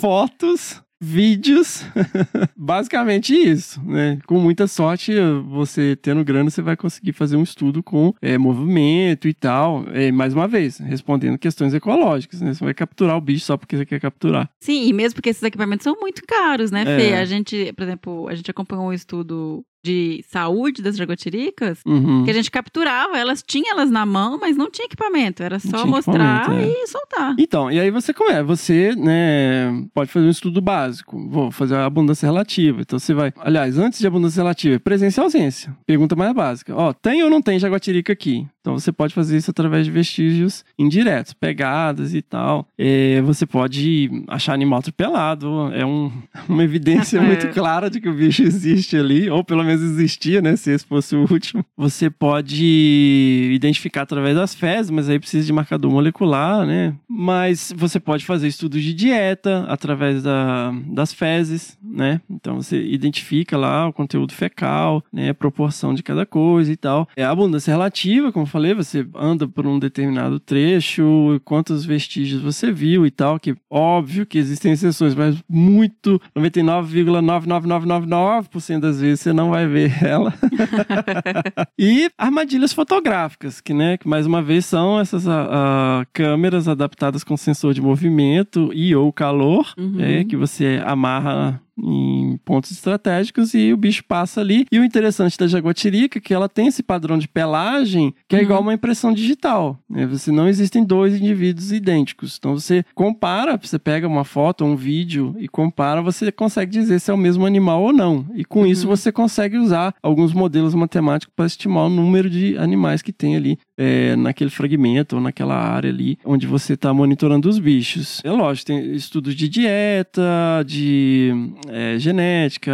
fotos, vídeos. Basicamente isso, né? Com muita sorte, você tendo grana, você vai conseguir fazer um estudo com é, movimento e tal. É, mais uma vez, respondendo questões ecológicas, né? Você vai capturar o bicho só porque você quer capturar. Sim, e mesmo porque esses equipamentos são muito caros, né, É. Fê? A gente, por exemplo, a gente acompanhou um estudo de saúde das jaguatiricas, Uhum. que a gente capturava, elas tinham elas na mão, mas não tinha equipamento, era só mostrar é. e soltar. Então, e aí você começa, você, né, pode fazer um estudo básico, vou fazer a abundância relativa. Então você vai, aliás, antes de abundância relativa, presença e ausência. Pergunta mais básica. Ó, tem ou não tem jaguatirica aqui? Então você pode fazer isso através de vestígios indiretos, pegadas e tal. É, você pode achar animal atropelado, é um- uma evidência É. muito clara de que o bicho existe ali, ou pelo menos existia, né, se esse fosse o último. Você pode identificar através das fezes, mas aí precisa de marcador molecular, né? Mas você pode fazer estudos de dieta através da, das fezes, né? Então você identifica lá o conteúdo fecal, né? A proporção de cada coisa e tal. É a abundância relativa, como eu falei, você anda por um determinado trecho, quantos vestígios você viu e tal, que óbvio que existem exceções, mas muito, 99,99999% das vezes você não vai ver ela. e armadilhas fotográficas, que, né, que mais uma vez são essas ah, ah, câmeras adaptadas com sensor de movimento e ou calor, Uhum. né, que você amarra em pontos estratégicos e o bicho passa ali. E o interessante da jaguatirica é que ela tem esse padrão de pelagem que é Uhum. igual uma impressão digital. Né? Você não existem dois indivíduos idênticos. Então você compara, você pega uma foto ou um vídeo e compara, você consegue dizer se é o mesmo animal ou não. E com isso você consegue usar alguns modelos matemáticos para estimar o número de animais que tem ali é, naquele fragmento ou naquela área ali onde você está monitorando os bichos. É lógico, tem estudos de dieta, de é, genética,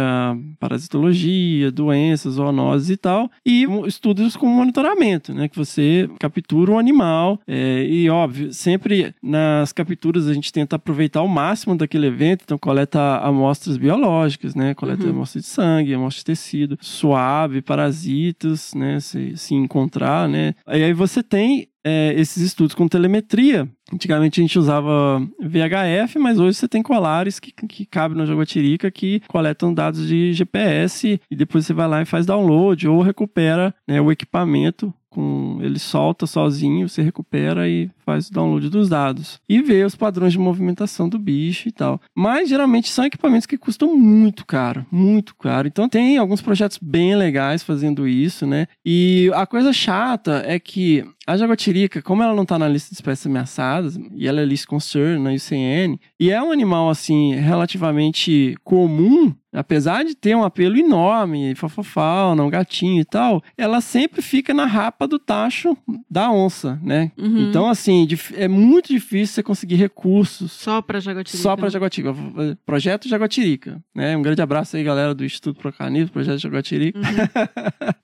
parasitologia, doenças, zoonoses e tal, e estudos com monitoramento, né? Que você captura um animal é, e, óbvio, sempre nas capturas a gente tenta aproveitar o máximo daquele evento, então coleta amostras biológicas, né? Coleta Uhum. amostra de sangue, amostra de tecido, suave, parasitas, né? Se, se encontrar, né? E aí você tem é, esses estudos com telemetria. Antigamente a gente usava VHF, mas hoje você tem colares que, que cabem na Jaguatirica que coletam dados de GPS e depois você vai lá e faz download ou recupera né, o equipamento com ele solta sozinho, você recupera e faz o download dos dados e vê os padrões de movimentação do bicho e tal. Mas geralmente são equipamentos que custam muito caro, muito caro. Então tem alguns projetos bem legais fazendo isso, né? E a coisa chata é que a jaguatirica, como ela não está na lista de espécies ameaçadas, e ela é list concern na ICN, e é um animal assim relativamente comum apesar de ter um apelo enorme, fofofauna, um gatinho e tal, ela sempre fica na rapa do tacho da onça, né? Uhum. Então, assim, é muito difícil você conseguir recursos. Só pra Jaguatirica. Só pra Jaguatirica. Projeto Jaguatirica, né? Um grande abraço aí, galera do Instituto Procanil, Projeto Jaguatirica. Uhum.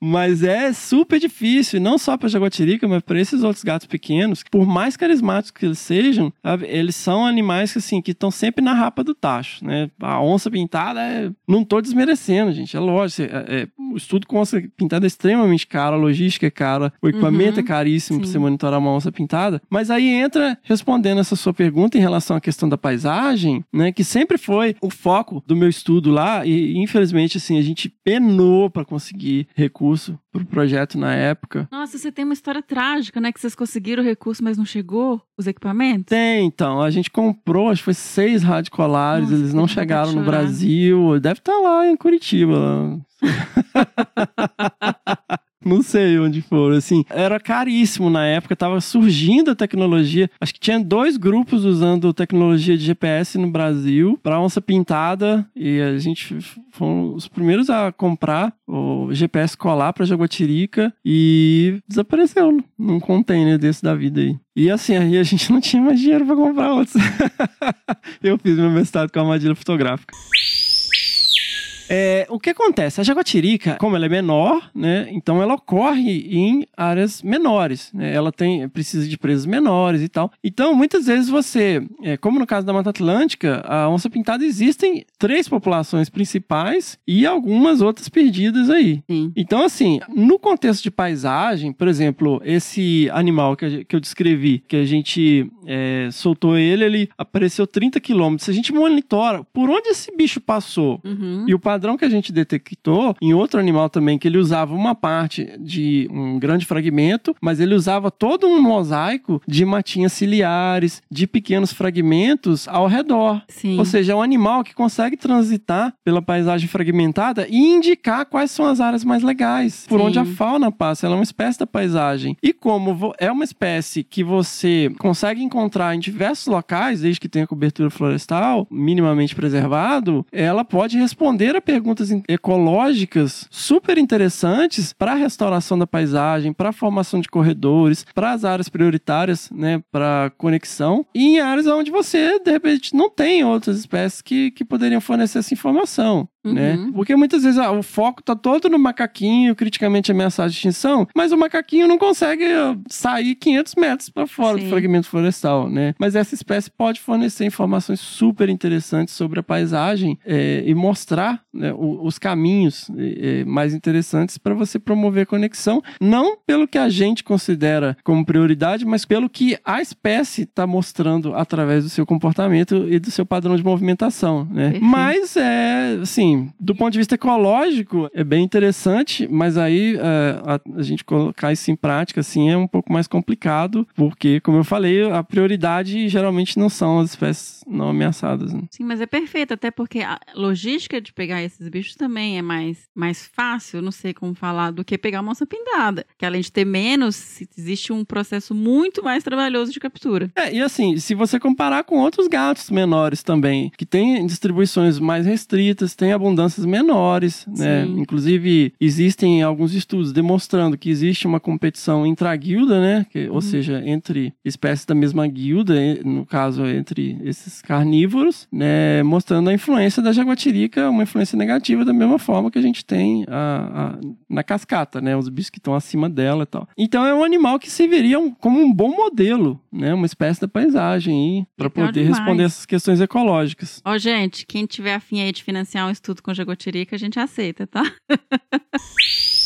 mas é super difícil, não só pra Jaguatirica, mas para esses outros gatos pequenos, por mais carismáticos que eles sejam, eles são animais que, assim, que estão sempre na rapa do tacho, né? A onça pintada é não tô desmerecendo, gente. É lógico. É, é, o estudo com onça pintada é extremamente caro, a logística é cara, o equipamento uhum, é caríssimo para você monitorar uma onça pintada. Mas aí entra respondendo essa sua pergunta em relação à questão da paisagem, né? Que sempre foi o foco do meu estudo lá. E infelizmente, assim, a gente penou para conseguir recurso pro projeto na época. Nossa, você tem uma história trágica, né? Que vocês conseguiram o recurso, mas não chegou os equipamentos? Tem, então. A gente comprou, acho que foi seis radicolares, Nossa, eles não chegaram no Brasil. Deve estar tá lá em Curitiba. Não sei onde foram, assim. Era caríssimo na época, tava surgindo a tecnologia. Acho que tinha dois grupos usando tecnologia de GPS no Brasil para onça pintada e a gente fomos os primeiros a comprar o GPS colar para Jaguatirica e desapareceu num container desse da vida aí. E assim, aí a gente não tinha mais dinheiro para comprar outros. Eu fiz meu mestrado com armadilha fotográfica. É, o que acontece? A jaguatirica, como ela é menor, né? Então ela ocorre em áreas menores. Né? Ela tem precisa de presas menores e tal. Então, muitas vezes você, é, como no caso da Mata Atlântica, a onça pintada existem três populações principais e algumas outras perdidas aí. Sim. Então, assim, no contexto de paisagem, por exemplo, esse animal que, que eu descrevi, que a gente é, soltou ele, ele apareceu 30 quilômetros. Se a gente monitora por onde esse bicho passou uhum. e o padrão padrão que a gente detectou em outro animal também, que ele usava uma parte de um grande fragmento, mas ele usava todo um mosaico de matinhas ciliares, de pequenos fragmentos ao redor. Sim. Ou seja, é um animal que consegue transitar pela paisagem fragmentada e indicar quais são as áreas mais legais, por Sim. onde a fauna passa. Ela é uma espécie da paisagem. E como é uma espécie que você consegue encontrar em diversos locais, desde que tenha cobertura florestal minimamente preservado, ela pode responder a perguntas ecológicas super interessantes para a restauração da paisagem, para a formação de corredores, para as áreas prioritárias, né, para conexão, e em áreas onde você, de repente, não tem outras espécies que, que poderiam fornecer essa informação. Né? Uhum. Porque muitas vezes ah, o foco tá todo no macaquinho criticamente ameaçado de extinção, mas o macaquinho não consegue ah, sair 500 metros para fora Sim. do fragmento florestal, né? Mas essa espécie pode fornecer informações super interessantes sobre a paisagem é, e mostrar né, os caminhos é, mais interessantes para você promover conexão, não pelo que a gente considera como prioridade, mas pelo que a espécie está mostrando através do seu comportamento e do seu padrão de movimentação, né? Mas é assim do ponto de vista ecológico, é bem interessante, mas aí é, a, a, gente colocar isso em prática, assim, é um pouco mais complicado, porque, como eu falei, a prioridade geralmente não são as espécies não ameaçadas. Né? Sim, mas é perfeito, até porque a logística de pegar esses bichos também é mais, mais fácil, não sei como falar, do que pegar uma onça pintada, que além de ter menos, existe um processo muito mais trabalhoso de captura. É, e assim, se você comparar com outros gatos menores também, que têm distribuições mais restritas, tem abundâncias menores, né? Inclusive, existem alguns estudos demonstrando que existe uma competição intra-guilda, né? Que, uhum. Ou seja, entre espécies da mesma guilda, no caso, entre esses carnívoros, né? Mostrando a influência da jaguatirica, uma influência negativa da mesma forma que a gente tem a, a, na cascata, né? Os bichos que estão acima dela e tal. Então, é um animal que serviria um, como um bom modelo, né? Uma espécie da paisagem para poder demais. responder essas questões ecológicas. Ó, gente, quem tiver afim aí de financiar um estudo com jagotirica, a gente aceita, tá?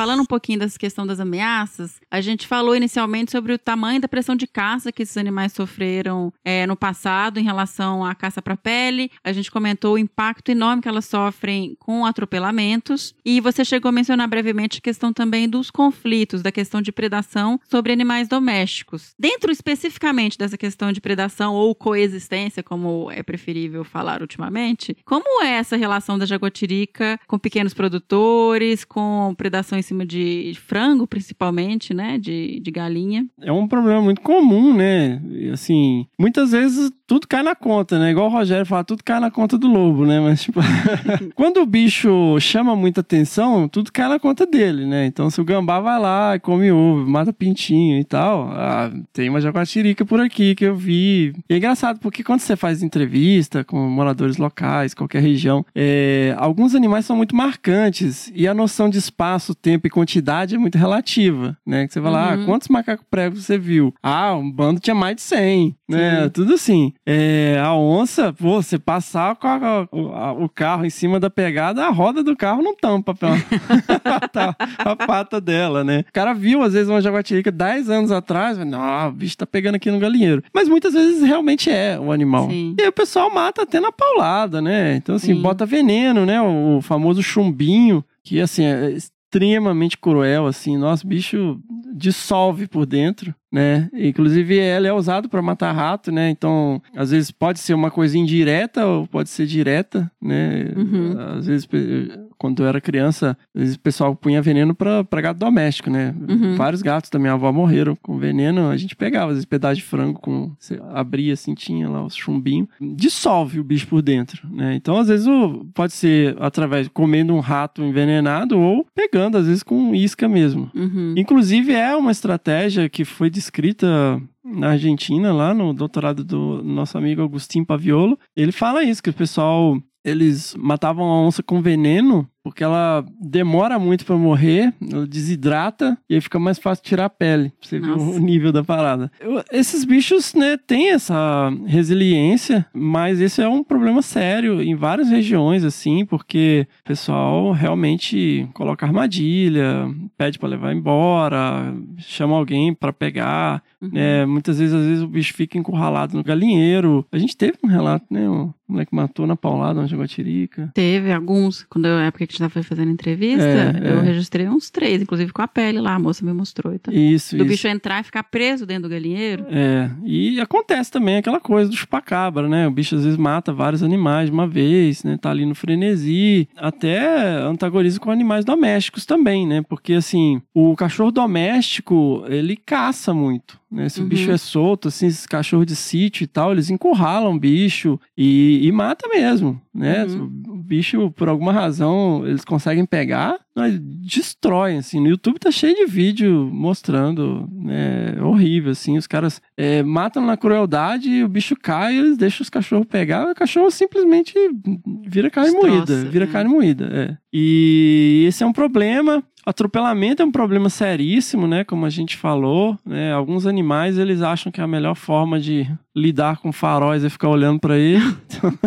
falando um pouquinho dessa questão das ameaças, a gente falou inicialmente sobre o tamanho da pressão de caça que esses animais sofreram é, no passado em relação à caça para pele. A gente comentou o impacto enorme que elas sofrem com atropelamentos. E você chegou a mencionar brevemente a questão também dos conflitos, da questão de predação sobre animais domésticos. Dentro especificamente dessa questão de predação ou coexistência, como é preferível falar ultimamente, como é essa relação da jaguatirica com pequenos produtores, com predação cima de frango, principalmente, né? De, de galinha. É um problema muito comum, né? Assim, muitas vezes tudo cai na conta, né? Igual o Rogério fala, tudo cai na conta do lobo, né? Mas, tipo, quando o bicho chama muita atenção, tudo cai na conta dele, né? Então, se o gambá vai lá e come ovo, mata pintinho e tal, ah, tem uma jaguatirica por aqui que eu vi. E é engraçado, porque quando você faz entrevista com moradores locais, qualquer região, é, alguns animais são muito marcantes e a noção de espaço, tempo e quantidade é muito relativa, né? Que você vai lá, ah, quantos macacos pregos você viu? Ah, um bando tinha mais de 100, né? Tudo assim. É, a onça, pô, você passar com a, a, o carro em cima da pegada, a roda do carro não tampa tá, a pata dela, né? O cara viu, às vezes, uma jaguatirica 10 anos atrás, não, o bicho tá pegando aqui no galinheiro. Mas muitas vezes realmente é o animal. Sim. E aí o pessoal mata até na paulada, né? Então, assim, Sim. bota veneno, né? O famoso chumbinho, que, assim, é extremamente cruel, assim. Nosso bicho dissolve por dentro né? Inclusive, ela é usada para matar rato, né? Então, às vezes pode ser uma coisa indireta ou pode ser direta, né? Uhum. Às vezes, quando eu era criança, às vezes o pessoal punha veneno para gato doméstico, né? Uhum. Vários gatos da minha avó morreram com veneno. A gente pegava, às vezes, pedaço de frango com... Você abria assim, tinha lá os chumbinhos. Dissolve o bicho por dentro, né? Então, às vezes, pode ser através comendo um rato envenenado ou pegando, às vezes, com isca mesmo. Uhum. Inclusive, é uma estratégia que foi escrita na Argentina, lá no doutorado do nosso amigo Agostinho Paviolo. Ele fala isso, que o pessoal eles matavam a onça com veneno porque ela demora muito para morrer, ela desidrata e aí fica mais fácil tirar a pele. Pra você ver o nível da parada. Eu, esses bichos, né, têm essa resiliência, mas esse é um problema sério em várias regiões, assim, porque o pessoal realmente coloca armadilha, pede para levar embora, chama alguém para pegar. Uhum. Né? Muitas vezes, às vezes, o bicho fica encurralado no galinheiro. A gente teve um relato, né? O moleque matou na paulada uma jaguatirica. Teve alguns, quando eu, época que a gente foi fazendo entrevista, é, eu é. registrei uns três, inclusive com a pele lá, a moça me mostrou. Então, isso, Do isso. bicho entrar e ficar preso dentro do galinheiro. É, e acontece também aquela coisa do chupacabra, né? O bicho às vezes mata vários animais de uma vez, né? Tá ali no frenesi. Até antagoniza com animais domésticos também, né? Porque assim, o cachorro doméstico, ele caça muito. Né? Se uhum. o bicho uhum. é solto, assim, esses cachorros de sítio e tal, eles encurralam o bicho e, e mata mesmo, né? Uhum. O bicho, por alguma razão, eles conseguem pegar, mas destroem, assim. No YouTube tá cheio de vídeo mostrando, né? Horrível, assim. Os caras é, matam na crueldade o bicho cai, eles deixam os cachorros pegar, e o cachorro simplesmente vira carne Destroça, moída. Vira é. carne moída, é. E esse é um problema. Atropelamento é um problema seríssimo, né? Como a gente falou, né? Alguns animais eles acham que é a melhor forma de lidar com faróis é ficar olhando para ele.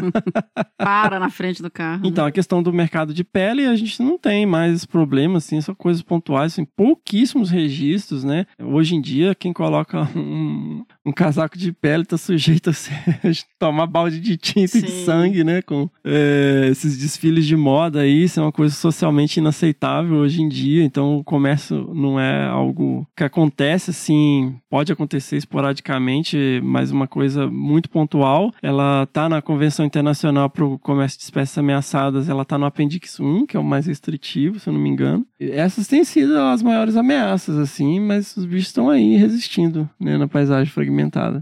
Para na frente do carro. Né? Então, a questão do mercado de pele, a gente não tem mais esse problema, assim, são coisas pontuais, assim, pouquíssimos registros, né? Hoje em dia, quem coloca um, um casaco de pele tá sujeito a ser, tomar balde de tinta e de sangue, né? Com é, esses desfiles de moda aí, isso é uma coisa socialmente inaceitável hoje em dia, então o comércio não é algo que acontece, assim, pode acontecer esporadicamente, mas uma coisa muito pontual. Ela tá na Convenção Internacional para o Comércio de Espécies Ameaçadas, ela tá no apêndice 1, que é o mais restritivo, se eu não me engano. Essas têm sido as maiores ameaças, assim, mas os bichos estão aí resistindo, né, na paisagem fragmentada.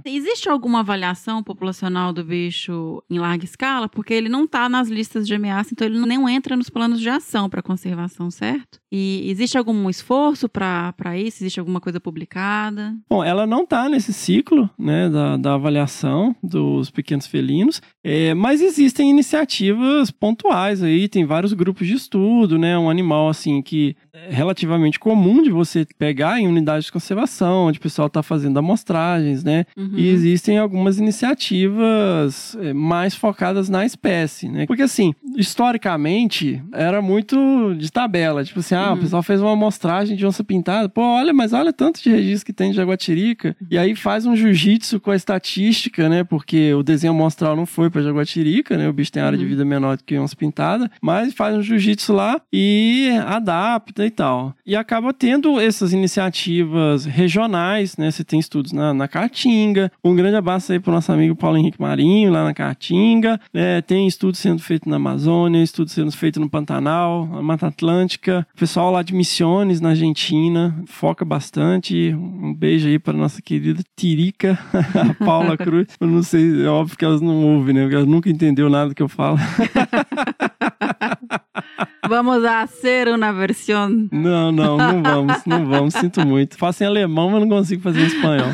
Existe alguma avaliação populacional do bicho em larga escala? Porque ele não tá nas listas de ameaça, então ele não entra nos planos de ação para conservação, certo? E existe algum esforço para isso? Existe alguma coisa publicada? Bom, ela não está nesse ciclo né, da, da avaliação dos pequenos felinos, é, mas existem iniciativas pontuais aí, tem vários grupos de estudo, né? Um animal assim que é relativamente comum de você pegar em unidades de conservação, onde o pessoal está fazendo amostragens, né? Uhum. E existem algumas iniciativas é, mais focadas na espécie, né? Porque assim, historicamente, era muito de tabela. Tipo assim, ah, o Uhum. pessoal fez uma amostragem de onça pintada. Pô, olha, mas olha tanto de registro que tem de jaguatirica. E aí faz um jiu-jitsu com a estatística, né? Porque o desenho amostral não foi pra jaguatirica, né? O bicho tem área de Uhum. vida menor do que onça pintada. Mas faz um jiu-jitsu lá e adapta e tal. E acaba tendo essas iniciativas regionais, né? Você tem estudos na, na Caatinga. Um grande abraço aí pro nosso amigo Paulo Henrique Marinho, lá na Caatinga. É, tem estudos sendo feitos na Amazônia, estudos sendo feitos no Pantanal, na Mata Atlântica. O pessoal lá de Missiones, na Argentina, foca bastante. Um beijo aí para nossa querida Tirica, a Paula Cruz. Eu não sei, é óbvio que elas não ouvem, né? Porque elas nunca entendeu nada que eu falo. Vamos a hacer uma versão. Não, não, não vamos, não vamos, sinto muito. Faço em alemão, mas não consigo fazer em espanhol.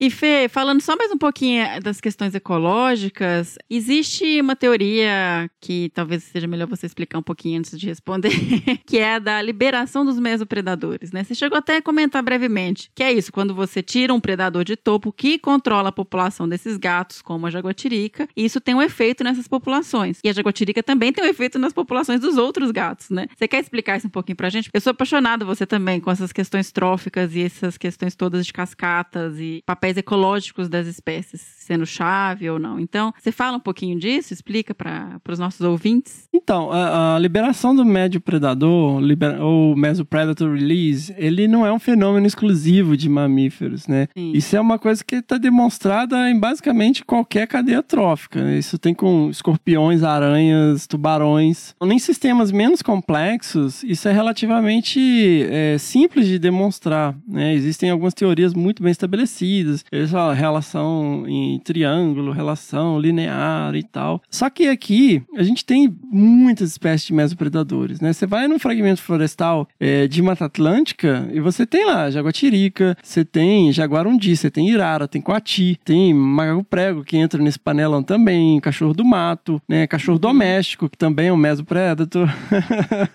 E Fê, falando só mais um pouquinho das questões ecológicas, existe uma teoria que talvez seja melhor você explicar um pouquinho antes de responder, que é a da liberação dos mesopredadores, né? Você chegou até a comentar brevemente, que é isso, quando você tira um predador de topo que controla a população desses gatos, como a jaguatirica, isso tem um efeito nessas populações. E a jaguatirica também tem um efeito nas populações dos outros gatos, né? Você quer explicar isso um pouquinho pra gente? Eu sou apaixonada, você também, com essas questões tróficas e essas questões todas de cascatas e papéis ecológicos das espécies, sendo chave ou não. Então, você fala um pouquinho disso, explica para os nossos ouvintes? Então, a, a liberação do médio predador, liber, ou mesopredator release, ele não é um fenômeno exclusivo de mamíferos, né? Sim. Isso é uma coisa que está demonstrada em basicamente qualquer cadeia trófica. né? Isso tem com escorpiões, aranhas, tubarões. Nem sistemas menos complexos, isso é relativamente é, simples de demonstrar. Né? Existem algumas teorias muito bem estabelecidas, eles falam relação em triângulo, relação linear e tal. Só que aqui a gente tem muitas espécies de mesopredadores. Né? Você vai num fragmento florestal é, de Mata Atlântica e você tem lá jaguatirica, você tem jaguarundi, você tem irara, tem coati, tem macaco prego que entra nesse panelão também, cachorro do mato, né? cachorro doméstico que também é um mesopredator.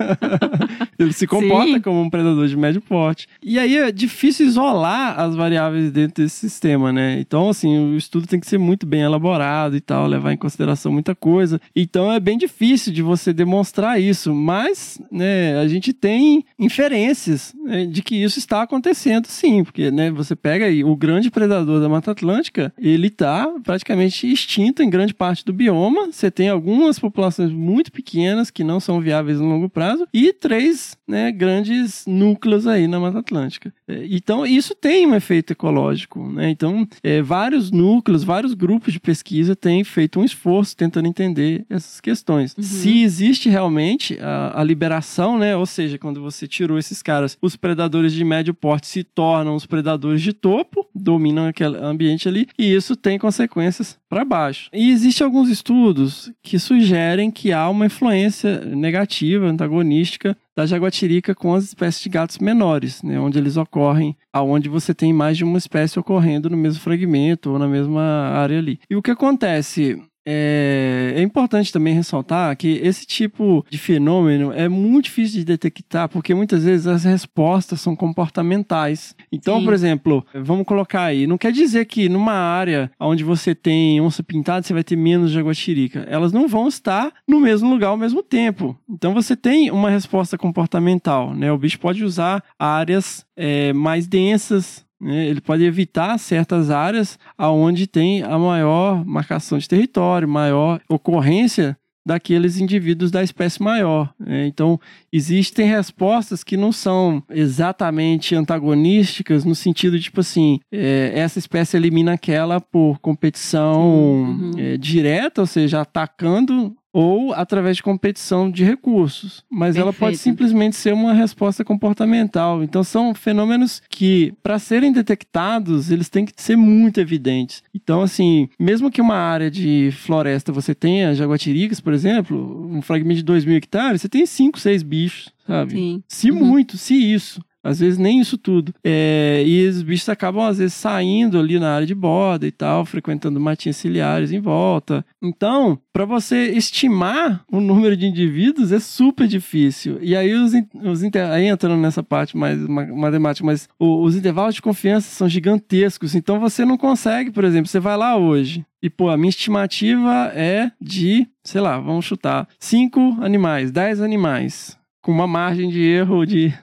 Ele se comporta Sim. como um predador de médio porte. E aí é difícil isolar as variáveis dentro desse sistema, né? Então, assim, o estudo tem que ser muito bem elaborado e tal, levar em consideração muita coisa. Então é bem difícil de você demonstrar isso, mas, né, a gente tem inferências né, de que isso está acontecendo sim, porque, né, você pega aí o grande predador da Mata Atlântica, ele está praticamente extinto em grande parte do bioma. Você tem algumas populações muito pequenas que não são viáveis no longo prazo e três né, grandes núcleos aí na Mata Atlântica. É, Então, isso tem um efeito ecológico. Né? Então, é, vários núcleos, vários grupos de pesquisa têm feito um esforço tentando entender essas questões. Se existe realmente a, a liberação, né? ou seja, quando você tirou esses caras, os predadores de médio porte se tornam os predadores de topo, dominam aquele ambiente ali, e isso tem consequências para baixo. E existem alguns estudos que sugerem que há uma influência negativa, antagonística da jaguatirica com as espécies de gatos menores, né, onde eles ocorrem, aonde você tem mais de uma espécie ocorrendo no mesmo fragmento ou na mesma área ali. E o que acontece? É, é importante também ressaltar que esse tipo de fenômeno é muito difícil de detectar, porque muitas vezes as respostas são comportamentais. Então, Sim. por exemplo, vamos colocar aí, não quer dizer que numa área onde você tem onça pintada, você vai ter menos jaguatirica. Elas não vão estar no mesmo lugar ao mesmo tempo. Então você tem uma resposta comportamental, né? O bicho pode usar áreas é, mais densas, né? ele pode evitar certas áreas aonde tem a maior marcação de território, maior ocorrência daqueles indivíduos da espécie maior. né? Então, existem respostas que não são exatamente antagonísticas no sentido de, tipo assim, é, essa espécie elimina aquela por competição Uhum. é, direta, ou seja, atacando ou através de competição de recursos. Mas ela pode Perfeito. simplesmente ser uma resposta comportamental. Então são fenômenos que, para serem detectados, eles têm que ser muito evidentes. Então, assim, mesmo que uma área de floresta você tenha jaguatiricas, por exemplo, um fragmento de 2 mil hectares, você tem 5, 6 bichos, sabe? Sim. Se Uhum. muito, se isso. Às vezes nem isso tudo. É, e os bichos acabam, às vezes, saindo ali na área de borda e tal, frequentando matinhas ciliares em volta. Então, para você estimar o número de indivíduos é super difícil. E aí, os, os aí entrando nessa parte mais matemática, mas os intervalos de confiança são gigantescos. Então, você não consegue, por exemplo, você vai lá hoje, e, pô, a minha estimativa é de, sei lá, vamos chutar, 5 animais, 10 animais com uma margem de erro de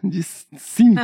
5.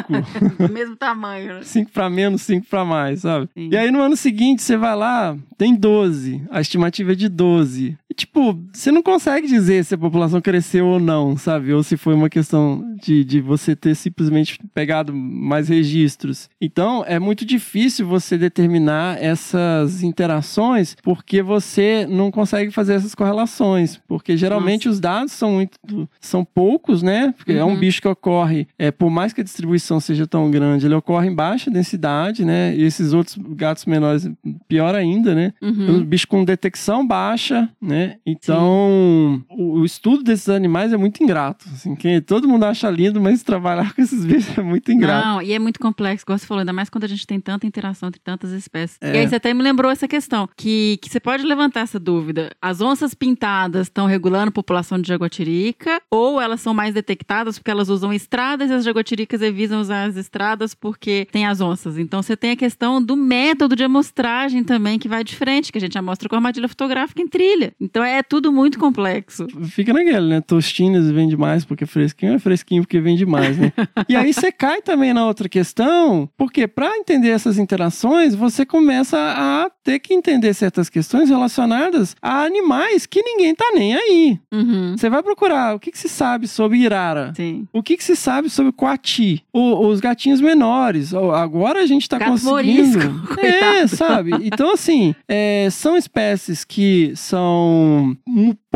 Do mesmo tamanho, né? 5 para menos, 5 para mais, sabe? Sim. E aí no ano seguinte você vai lá, tem 12. A estimativa é de 12 tipo, você não consegue dizer se a população cresceu ou não, sabe? Ou se foi uma questão de, de você ter simplesmente pegado mais registros. Então, é muito difícil você determinar essas interações porque você não consegue fazer essas correlações. Porque geralmente Nossa. os dados são muito. são poucos, né? Porque uhum. é um uhum. bicho que ocorre, é, por mais que a distribuição seja tão grande, ele ocorre em baixa densidade, né? E esses outros gatos menores, pior ainda, né? Uhum. Um bicho com detecção baixa, né? Então, o, o, estudo desses animais é muito ingrato. Assim, que todo mundo acha lindo, mas trabalhar com esses bichos é muito ingrato. Não, e é muito complexo, como você falou, ainda mais quando a gente tem tanta interação entre tantas espécies. É. E aí você até me lembrou essa questão, que, que você pode levantar essa dúvida. As onças pintadas estão regulando a população de jaguatirica, ou elas são mais detectadas porque elas usam estradas e as jaguatiricas evitam usar as estradas porque tem as onças. Então você tem a questão do método de amostragem também, que vai diferente, que a gente amostra com armadilha fotográfica em trilha. Então, é tudo muito complexo. Fica naquele, né? Tostinas vende mais porque fresquinho é fresquinho porque vende mais, né? e aí você cai também na outra questão, porque para entender essas interações, você começa a ter que entender certas questões relacionadas a animais que ninguém tá nem aí. Uhum. Você vai procurar o que, que se sabe sobre Irara, Sim. o que, que se sabe sobre Coati, o, os gatinhos menores. Agora a gente tá Gato conseguindo. Morisco, é, sabe? Então, assim, é, são espécies que são são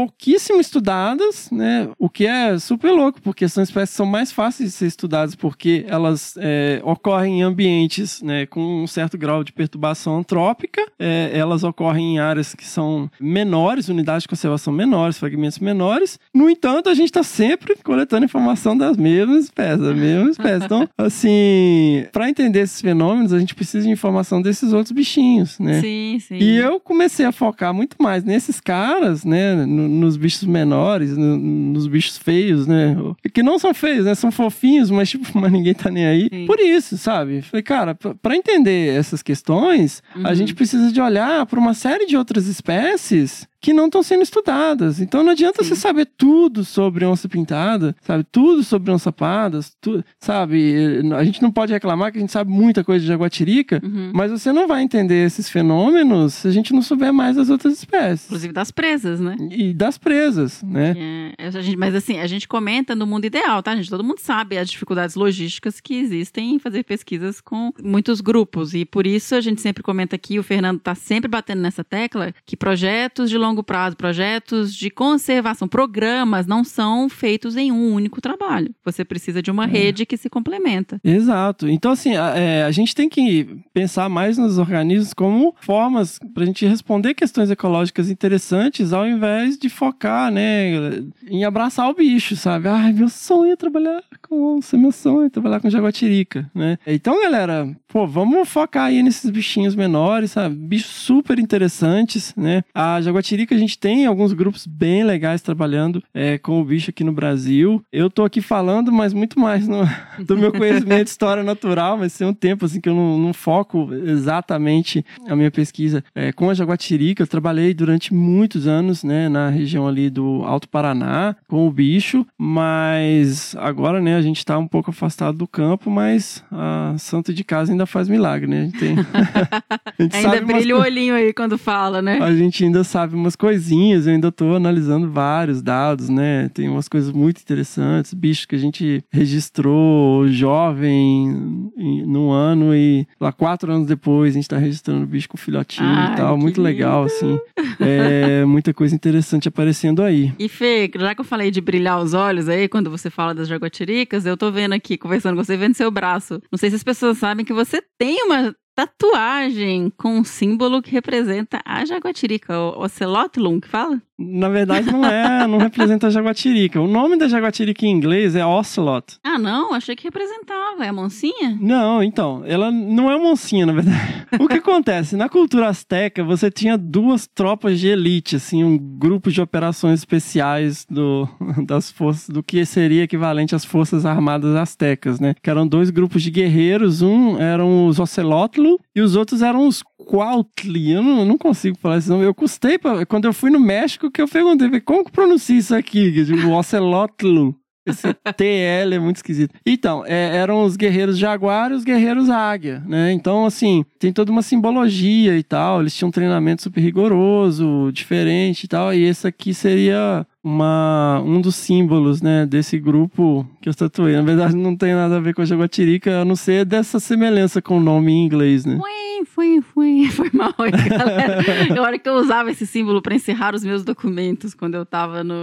pouquíssimo estudadas, né? O que é super louco, porque são espécies que são mais fáceis de ser estudadas porque elas é, ocorrem em ambientes né, com um certo grau de perturbação antrópica, é, elas ocorrem em áreas que são menores, unidades de conservação menores, fragmentos menores. No entanto, a gente está sempre coletando informação das mesmas espécies, das mesmas espécies. Então, assim, para entender esses fenômenos, a gente precisa de informação desses outros bichinhos, né? Sim, sim. E eu comecei a focar muito mais nesses caras, né? No, nos bichos menores, no, nos bichos feios, né? Que não são feios, né? São fofinhos, mas tipo, mas ninguém tá nem aí. Sim. Por isso, sabe? Falei, cara, para entender essas questões, uhum. a gente precisa de olhar para uma série de outras espécies que não estão sendo estudadas. Então não adianta Sim. você saber tudo sobre onça pintada, sabe? Tudo sobre onça pardas, tu, sabe? A gente não pode reclamar que a gente sabe muita coisa de jaguatirica, uhum. mas você não vai entender esses fenômenos se a gente não souber mais das outras espécies. Inclusive das presas, né? E das presas, né? É, gente, mas assim, a gente comenta no mundo ideal, tá, gente? Todo mundo sabe as dificuldades logísticas que existem em fazer pesquisas com muitos grupos. E por isso a gente sempre comenta aqui, o Fernando está sempre batendo nessa tecla, que projetos de longo longo prazo, projetos de conservação, programas não são feitos em um único trabalho. Você precisa de uma é. rede que se complementa. Exato. Então, assim, a, é, a gente tem que pensar mais nos organismos como formas para a gente responder questões ecológicas interessantes, ao invés de focar, né, em abraçar o bicho, sabe? Ai, meu sonho é trabalhar com onça, meu sonho é trabalhar com jaguatirica, né? Então, galera, pô, vamos focar aí nesses bichinhos menores, sabe? Bichos super interessantes, né? A jaguatirica que a gente tem alguns grupos bem legais trabalhando é, com o bicho aqui no Brasil. Eu tô aqui falando, mas muito mais no, do meu conhecimento de história natural, mas tem um tempo assim que eu não, não foco exatamente a minha pesquisa é, com a jaguatirica. Eu trabalhei durante muitos anos, né, na região ali do Alto Paraná com o bicho, mas agora, né, a gente tá um pouco afastado do campo, mas a Santo de Casa ainda faz milagre, né? A gente tem... a gente ainda brilha umas... o olhinho aí quando fala, né? A gente ainda sabe umas coisinhas, eu ainda estou analisando vários dados, né? Tem umas coisas muito interessantes, bichos que a gente registrou jovem em, num ano e lá quatro anos depois a gente está registrando bicho com filhotinho Ai, e tal. Muito legal, assim. É muita coisa interessante aparecendo aí. E Fê, já que eu falei de brilhar os olhos aí, quando você fala das jaguatiricas, eu tô vendo aqui, conversando com você, vendo seu braço. Não sei se as pessoas sabem que você tem uma tatuagem com um símbolo que representa a jaguatirica, o Ocelotlum, que fala? Na verdade, não é, não representa a jaguatirica. O nome da jaguatirica em inglês é ocelot. Ah, não? Achei que representava. É a moncinha? Não, então, ela não é uma oncinha, na verdade. O que acontece? Na cultura asteca, você tinha duas tropas de elite, assim, um grupo de operações especiais do, das forças, do que seria equivalente às forças armadas astecas, né? Que eram dois grupos de guerreiros, um eram os Ocelotlo e os outros eram os Quautli. Eu não, não consigo falar esse nome. Eu custei, pra, quando eu fui no México, que eu perguntei, como que pronuncia isso aqui? Digo, Ocelotlo. Esse TL é muito esquisito. Então, é, eram os guerreiros jaguar e os guerreiros águia, né? Então, assim, tem toda uma simbologia e tal. Eles tinham um treinamento super rigoroso, diferente e tal. E esse aqui seria uma, um dos símbolos, né, desse grupo que eu tatuei. Na verdade, não tem nada a ver com a jaguatirica, a não ser dessa semelhança com o nome em inglês, né? Foi, foi, foi, foi mal, hein, galera. Na hora que eu usava esse símbolo para encerrar os meus documentos quando eu tava no,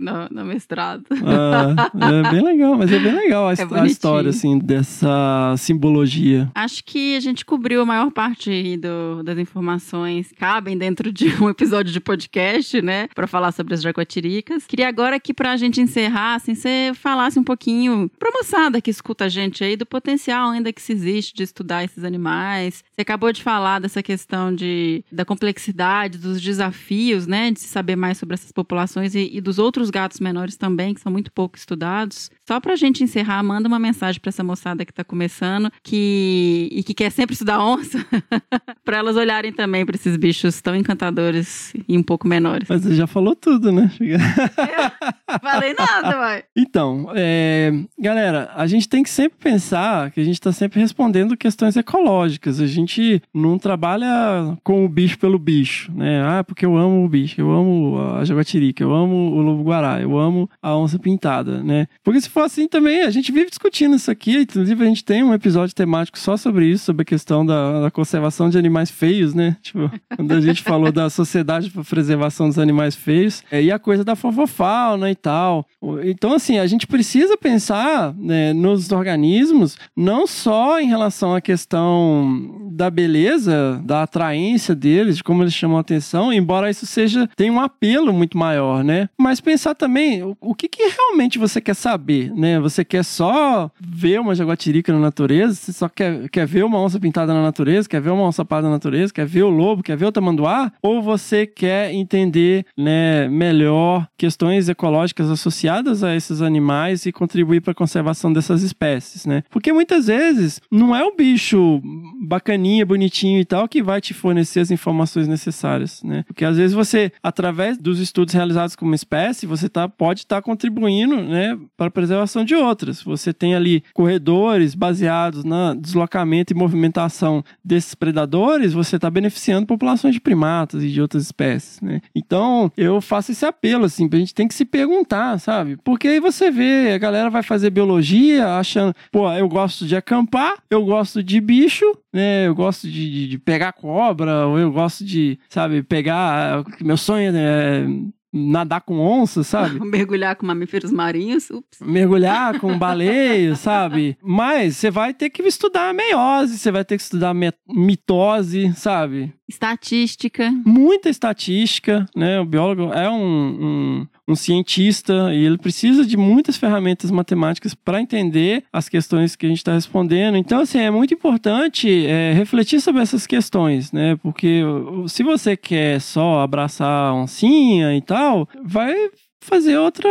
no, no mestrado. Ah, é bem legal, mas é bem legal a, É a história, assim, dessa simbologia. Acho que a gente cobriu a maior parte do- das informações cabem dentro de um episódio de podcast, né? Pra falar sobre as jaguatiricas. Queria agora que pra gente encerrar, assim, você falasse um pouquinho pra moçada que escuta a gente aí do potencial ainda que se existe de estudar esses animais. Você acabou de falar dessa questão de, da complexidade, dos desafios, né? De se saber mais sobre essas populações e, e dos outros gatos menores também, que são muito pouco estudados. Só pra gente encerrar, manda uma mensagem pra essa moçada que tá começando que, e que quer sempre estudar onça, pra elas olharem também pra esses bichos tão encantadores e um pouco menores. Mas você já falou tudo, né? Falei nada, vai. Então, é, galera, a gente tem que sempre pensar que a gente está sempre respondendo questões ecológicas. A gente não trabalha com o bicho pelo bicho, né? Ah, porque eu amo o bicho, eu amo a jaguatirica, eu amo o lobo-guará, eu amo a onça pintada, né? Porque se for assim também, a gente vive discutindo isso aqui. Inclusive, a gente tem um episódio temático só sobre isso, sobre a questão da, da conservação de animais feios, né? Tipo, quando a gente falou da Sociedade para Preservação dos Animais Feios, é, e a coisa da fofofauna e tal. Então, assim, a gente precisa pensar né, nos organismos não só em relação à questão da beleza, da atraência deles, de como eles chamam a atenção, embora isso seja tem um apelo muito maior, né? Mas pensar também o, o que, que realmente você quer saber, né? Você quer só ver uma jaguatirica na natureza? Você só quer, quer ver uma onça pintada na natureza? Quer ver uma onça parda na natureza? Quer ver o lobo? Quer ver o tamanduá? Ou você quer entender, né, melhor questões ecológicas associadas a esses animais e contribuir para a conservação dessas espécies, né? Porque muitas vezes não é o bicho bacaninha, bonitinho e tal que vai te fornecer as informações necessárias, né? Porque às vezes você, através dos estudos realizados com uma espécie, você tá, pode estar contribuindo, né, para a preservação de outras. Você tem ali corredores baseados no deslocamento e movimentação desses predadores, você está beneficiando populações de primatas e de outras espécies, né? Então, eu faço esse apelo, assim, a gente tem que se perguntar, sabe? Porque aí você vê, a galera vai fazer biologia achando, pô, eu gosto de acampar, eu gosto de bicho, né? Eu gosto de, de- de pegar cobra, ou eu gosto de, sabe, pegar. Meu sonho é nadar com onça, sabe? Mergulhar com mamíferos marinhos. Ups. mergulhar com baleio, sabe? Mas você vai ter que estudar meiose, você vai ter que estudar mitose, sabe? Estatística. Muita estatística, né? O biólogo é um, um, um cientista e ele precisa de muitas ferramentas matemáticas para entender as questões que a gente está respondendo. Então, assim, é muito importante é, refletir sobre essas questões, né? Porque se você quer só abraçar a oncinha e tal, vai fazer outra,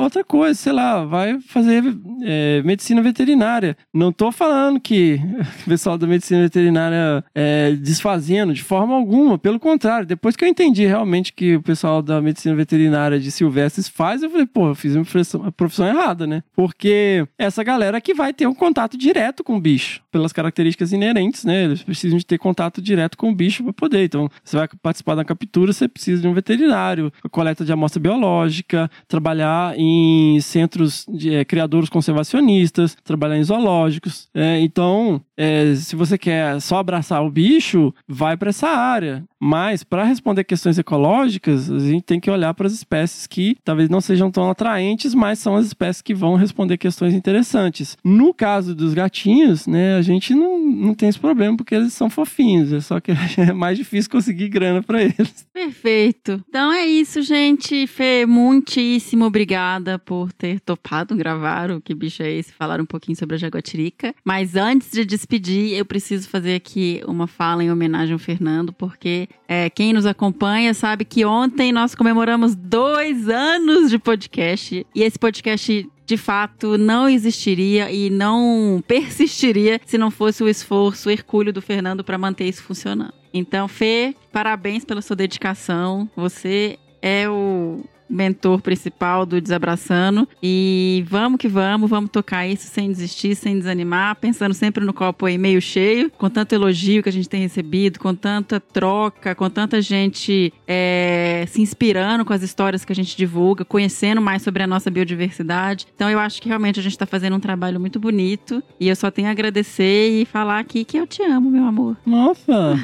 outra coisa, sei lá, vai fazer é, medicina veterinária. Não tô falando que o pessoal da medicina veterinária é desfazendo de forma alguma, pelo contrário, depois que eu entendi realmente que o pessoal da medicina veterinária de Silvestres faz, eu falei, pô, eu fiz uma profissão, a profissão errada, né? Porque essa galera que vai ter um contato direto com o bicho, pelas características inerentes, né? Eles precisam de ter contato direto com o bicho para poder. Então, você vai participar da captura, você precisa de um veterinário, coleta de amostra biológica, trabalhar em centros de eh, criadouros conservacionistas, trabalhar em zoológicos. É, então, é, se você quer só abraçar o bicho, vai para essa área. Mas para responder questões ecológicas, a gente tem que olhar para as espécies que talvez não sejam tão atraentes, mas são as espécies que vão responder questões interessantes. No caso dos gatinhos, né, a gente não, não tem esse problema porque eles são fofinhos, é só que é mais difícil conseguir grana para eles. Perfeito. Então é isso, gente. Fê, muitíssimo obrigada por ter topado gravar o Que Bicho é Esse, falar um pouquinho sobre a jaguatirica. Mas antes de despedir, eu preciso fazer aqui uma fala em homenagem ao Fernando, porque é, quem nos acompanha sabe que ontem nós comemoramos dois anos de podcast. E esse podcast de fato não existiria e não persistiria se não fosse o esforço hercúleo do Fernando para manter isso funcionando. Então, Fê, parabéns pela sua dedicação. Você é o mentor principal do Desabraçando. E vamos que vamos, vamos tocar isso sem desistir, sem desanimar, pensando sempre no copo aí meio cheio, com tanto elogio que a gente tem recebido, com tanta troca, com tanta gente é, se inspirando com as histórias que a gente divulga, conhecendo mais sobre a nossa biodiversidade. Então eu acho que realmente a gente está fazendo um trabalho muito bonito. E eu só tenho a agradecer e falar aqui que eu te amo, meu amor. Nossa!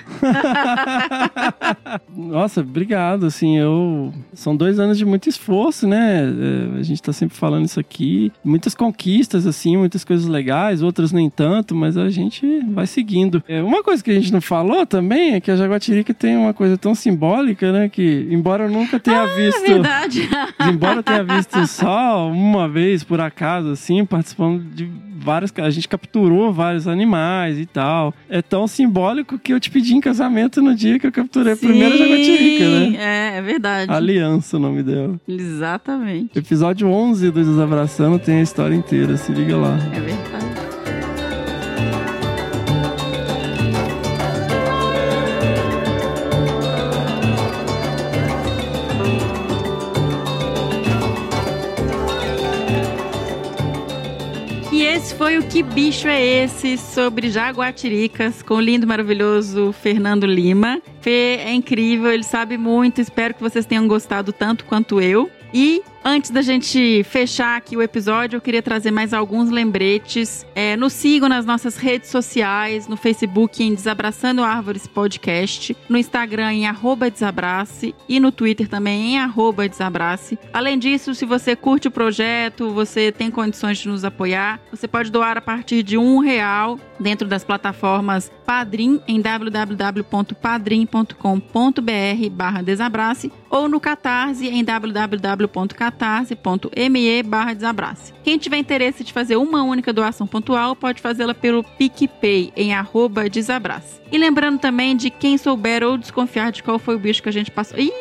Nossa, obrigado. Assim, eu. São dois anos de muito esforço, né? É, a gente tá sempre falando isso aqui. Muitas conquistas, assim, muitas coisas legais, outras nem tanto, mas a gente vai seguindo. É, uma coisa que a gente não falou também é que a Jaguatirica tem uma coisa tão simbólica, né? Que, embora eu nunca tenha ah, visto. Verdade. embora eu tenha visto só uma vez, por acaso, assim, participando de vários. A gente capturou vários animais e tal. É tão simbólico que eu te pedi em casamento no dia que eu capturei a primeira jaguatirica, né? É, é verdade. Aliança, o nome dela. Exatamente. Episódio 11 do Desabraçando tem a história inteira, se liga lá. É verdade. Foi o Que Bicho é Esse? sobre jaguatiricas com o lindo, maravilhoso Fernando Lima. Fê é incrível, ele sabe muito. Espero que vocês tenham gostado tanto quanto eu. E Antes da gente fechar aqui o episódio, eu queria trazer mais alguns lembretes. É, nos sigam nas nossas redes sociais, no Facebook em Desabraçando Árvores Podcast, no Instagram em arroba Desabrace e no Twitter também em arroba Desabrace. Além disso, se você curte o projeto, você tem condições de nos apoiar, você pode doar a partir de um real dentro das plataformas Padrim em www.padrim.com.br barra Desabrace ou no Catarse em www.catarse catarse.me barra desabrace. Quem tiver interesse de fazer uma única doação pontual, pode fazê-la pelo PicPay em arroba desabrace. E lembrando também de quem souber ou desconfiar de qual foi o bicho que a gente passou. Ih!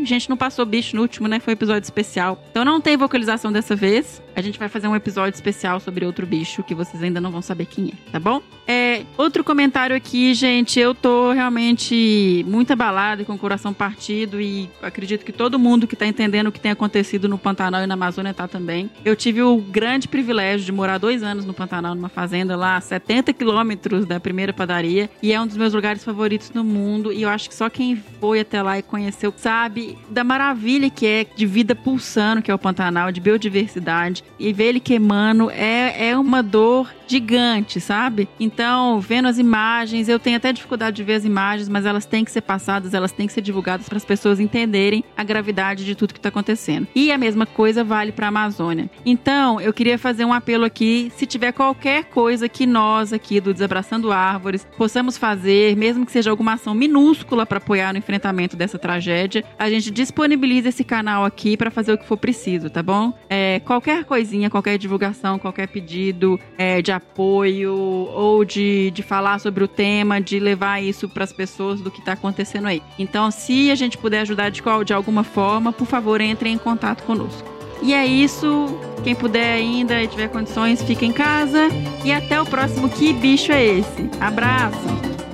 A gente não passou bicho no último, né? Foi um episódio especial. Então não tem vocalização dessa vez. A gente vai fazer um episódio especial sobre outro bicho que vocês ainda não vão saber quem é, tá bom? É, outro comentário aqui, gente. Eu tô realmente muito abalada e com o coração partido e acredito que todo mundo que tá entendendo o que tem acontecido no Pantanal e na Amazônia tá também. Eu tive o grande privilégio de morar dois anos no Pantanal, numa fazenda lá, a 70 quilômetros da primeira padaria, e é um dos meus lugares favoritos no mundo. E eu acho que só quem foi até lá e conheceu sabe da maravilha que é de vida pulsando, que é o Pantanal, de biodiversidade e ver ele queimando é, é uma dor gigante, sabe? Então, vendo as imagens, eu tenho até dificuldade de ver as imagens, mas elas têm que ser passadas, elas têm que ser divulgadas para as pessoas entenderem a gravidade de tudo que está acontecendo. E a mesma coisa vale para a Amazônia. Então, eu queria fazer um apelo aqui, se tiver qualquer coisa que nós aqui do Desabraçando Árvores possamos fazer, mesmo que seja alguma ação minúscula para apoiar no enfrentamento dessa tragédia, a gente disponibiliza esse canal aqui para fazer o que for preciso, tá bom? É, qualquer coisinha, qualquer divulgação, qualquer pedido é, de apoio ou de, de falar sobre o tema, de levar isso para as pessoas do que está acontecendo aí. Então, se a gente puder ajudar de, qual, de alguma forma, por favor, entre em contato conosco. E é isso. Quem puder ainda e tiver condições, fica em casa. E até o próximo Que Bicho é Esse? Abraço!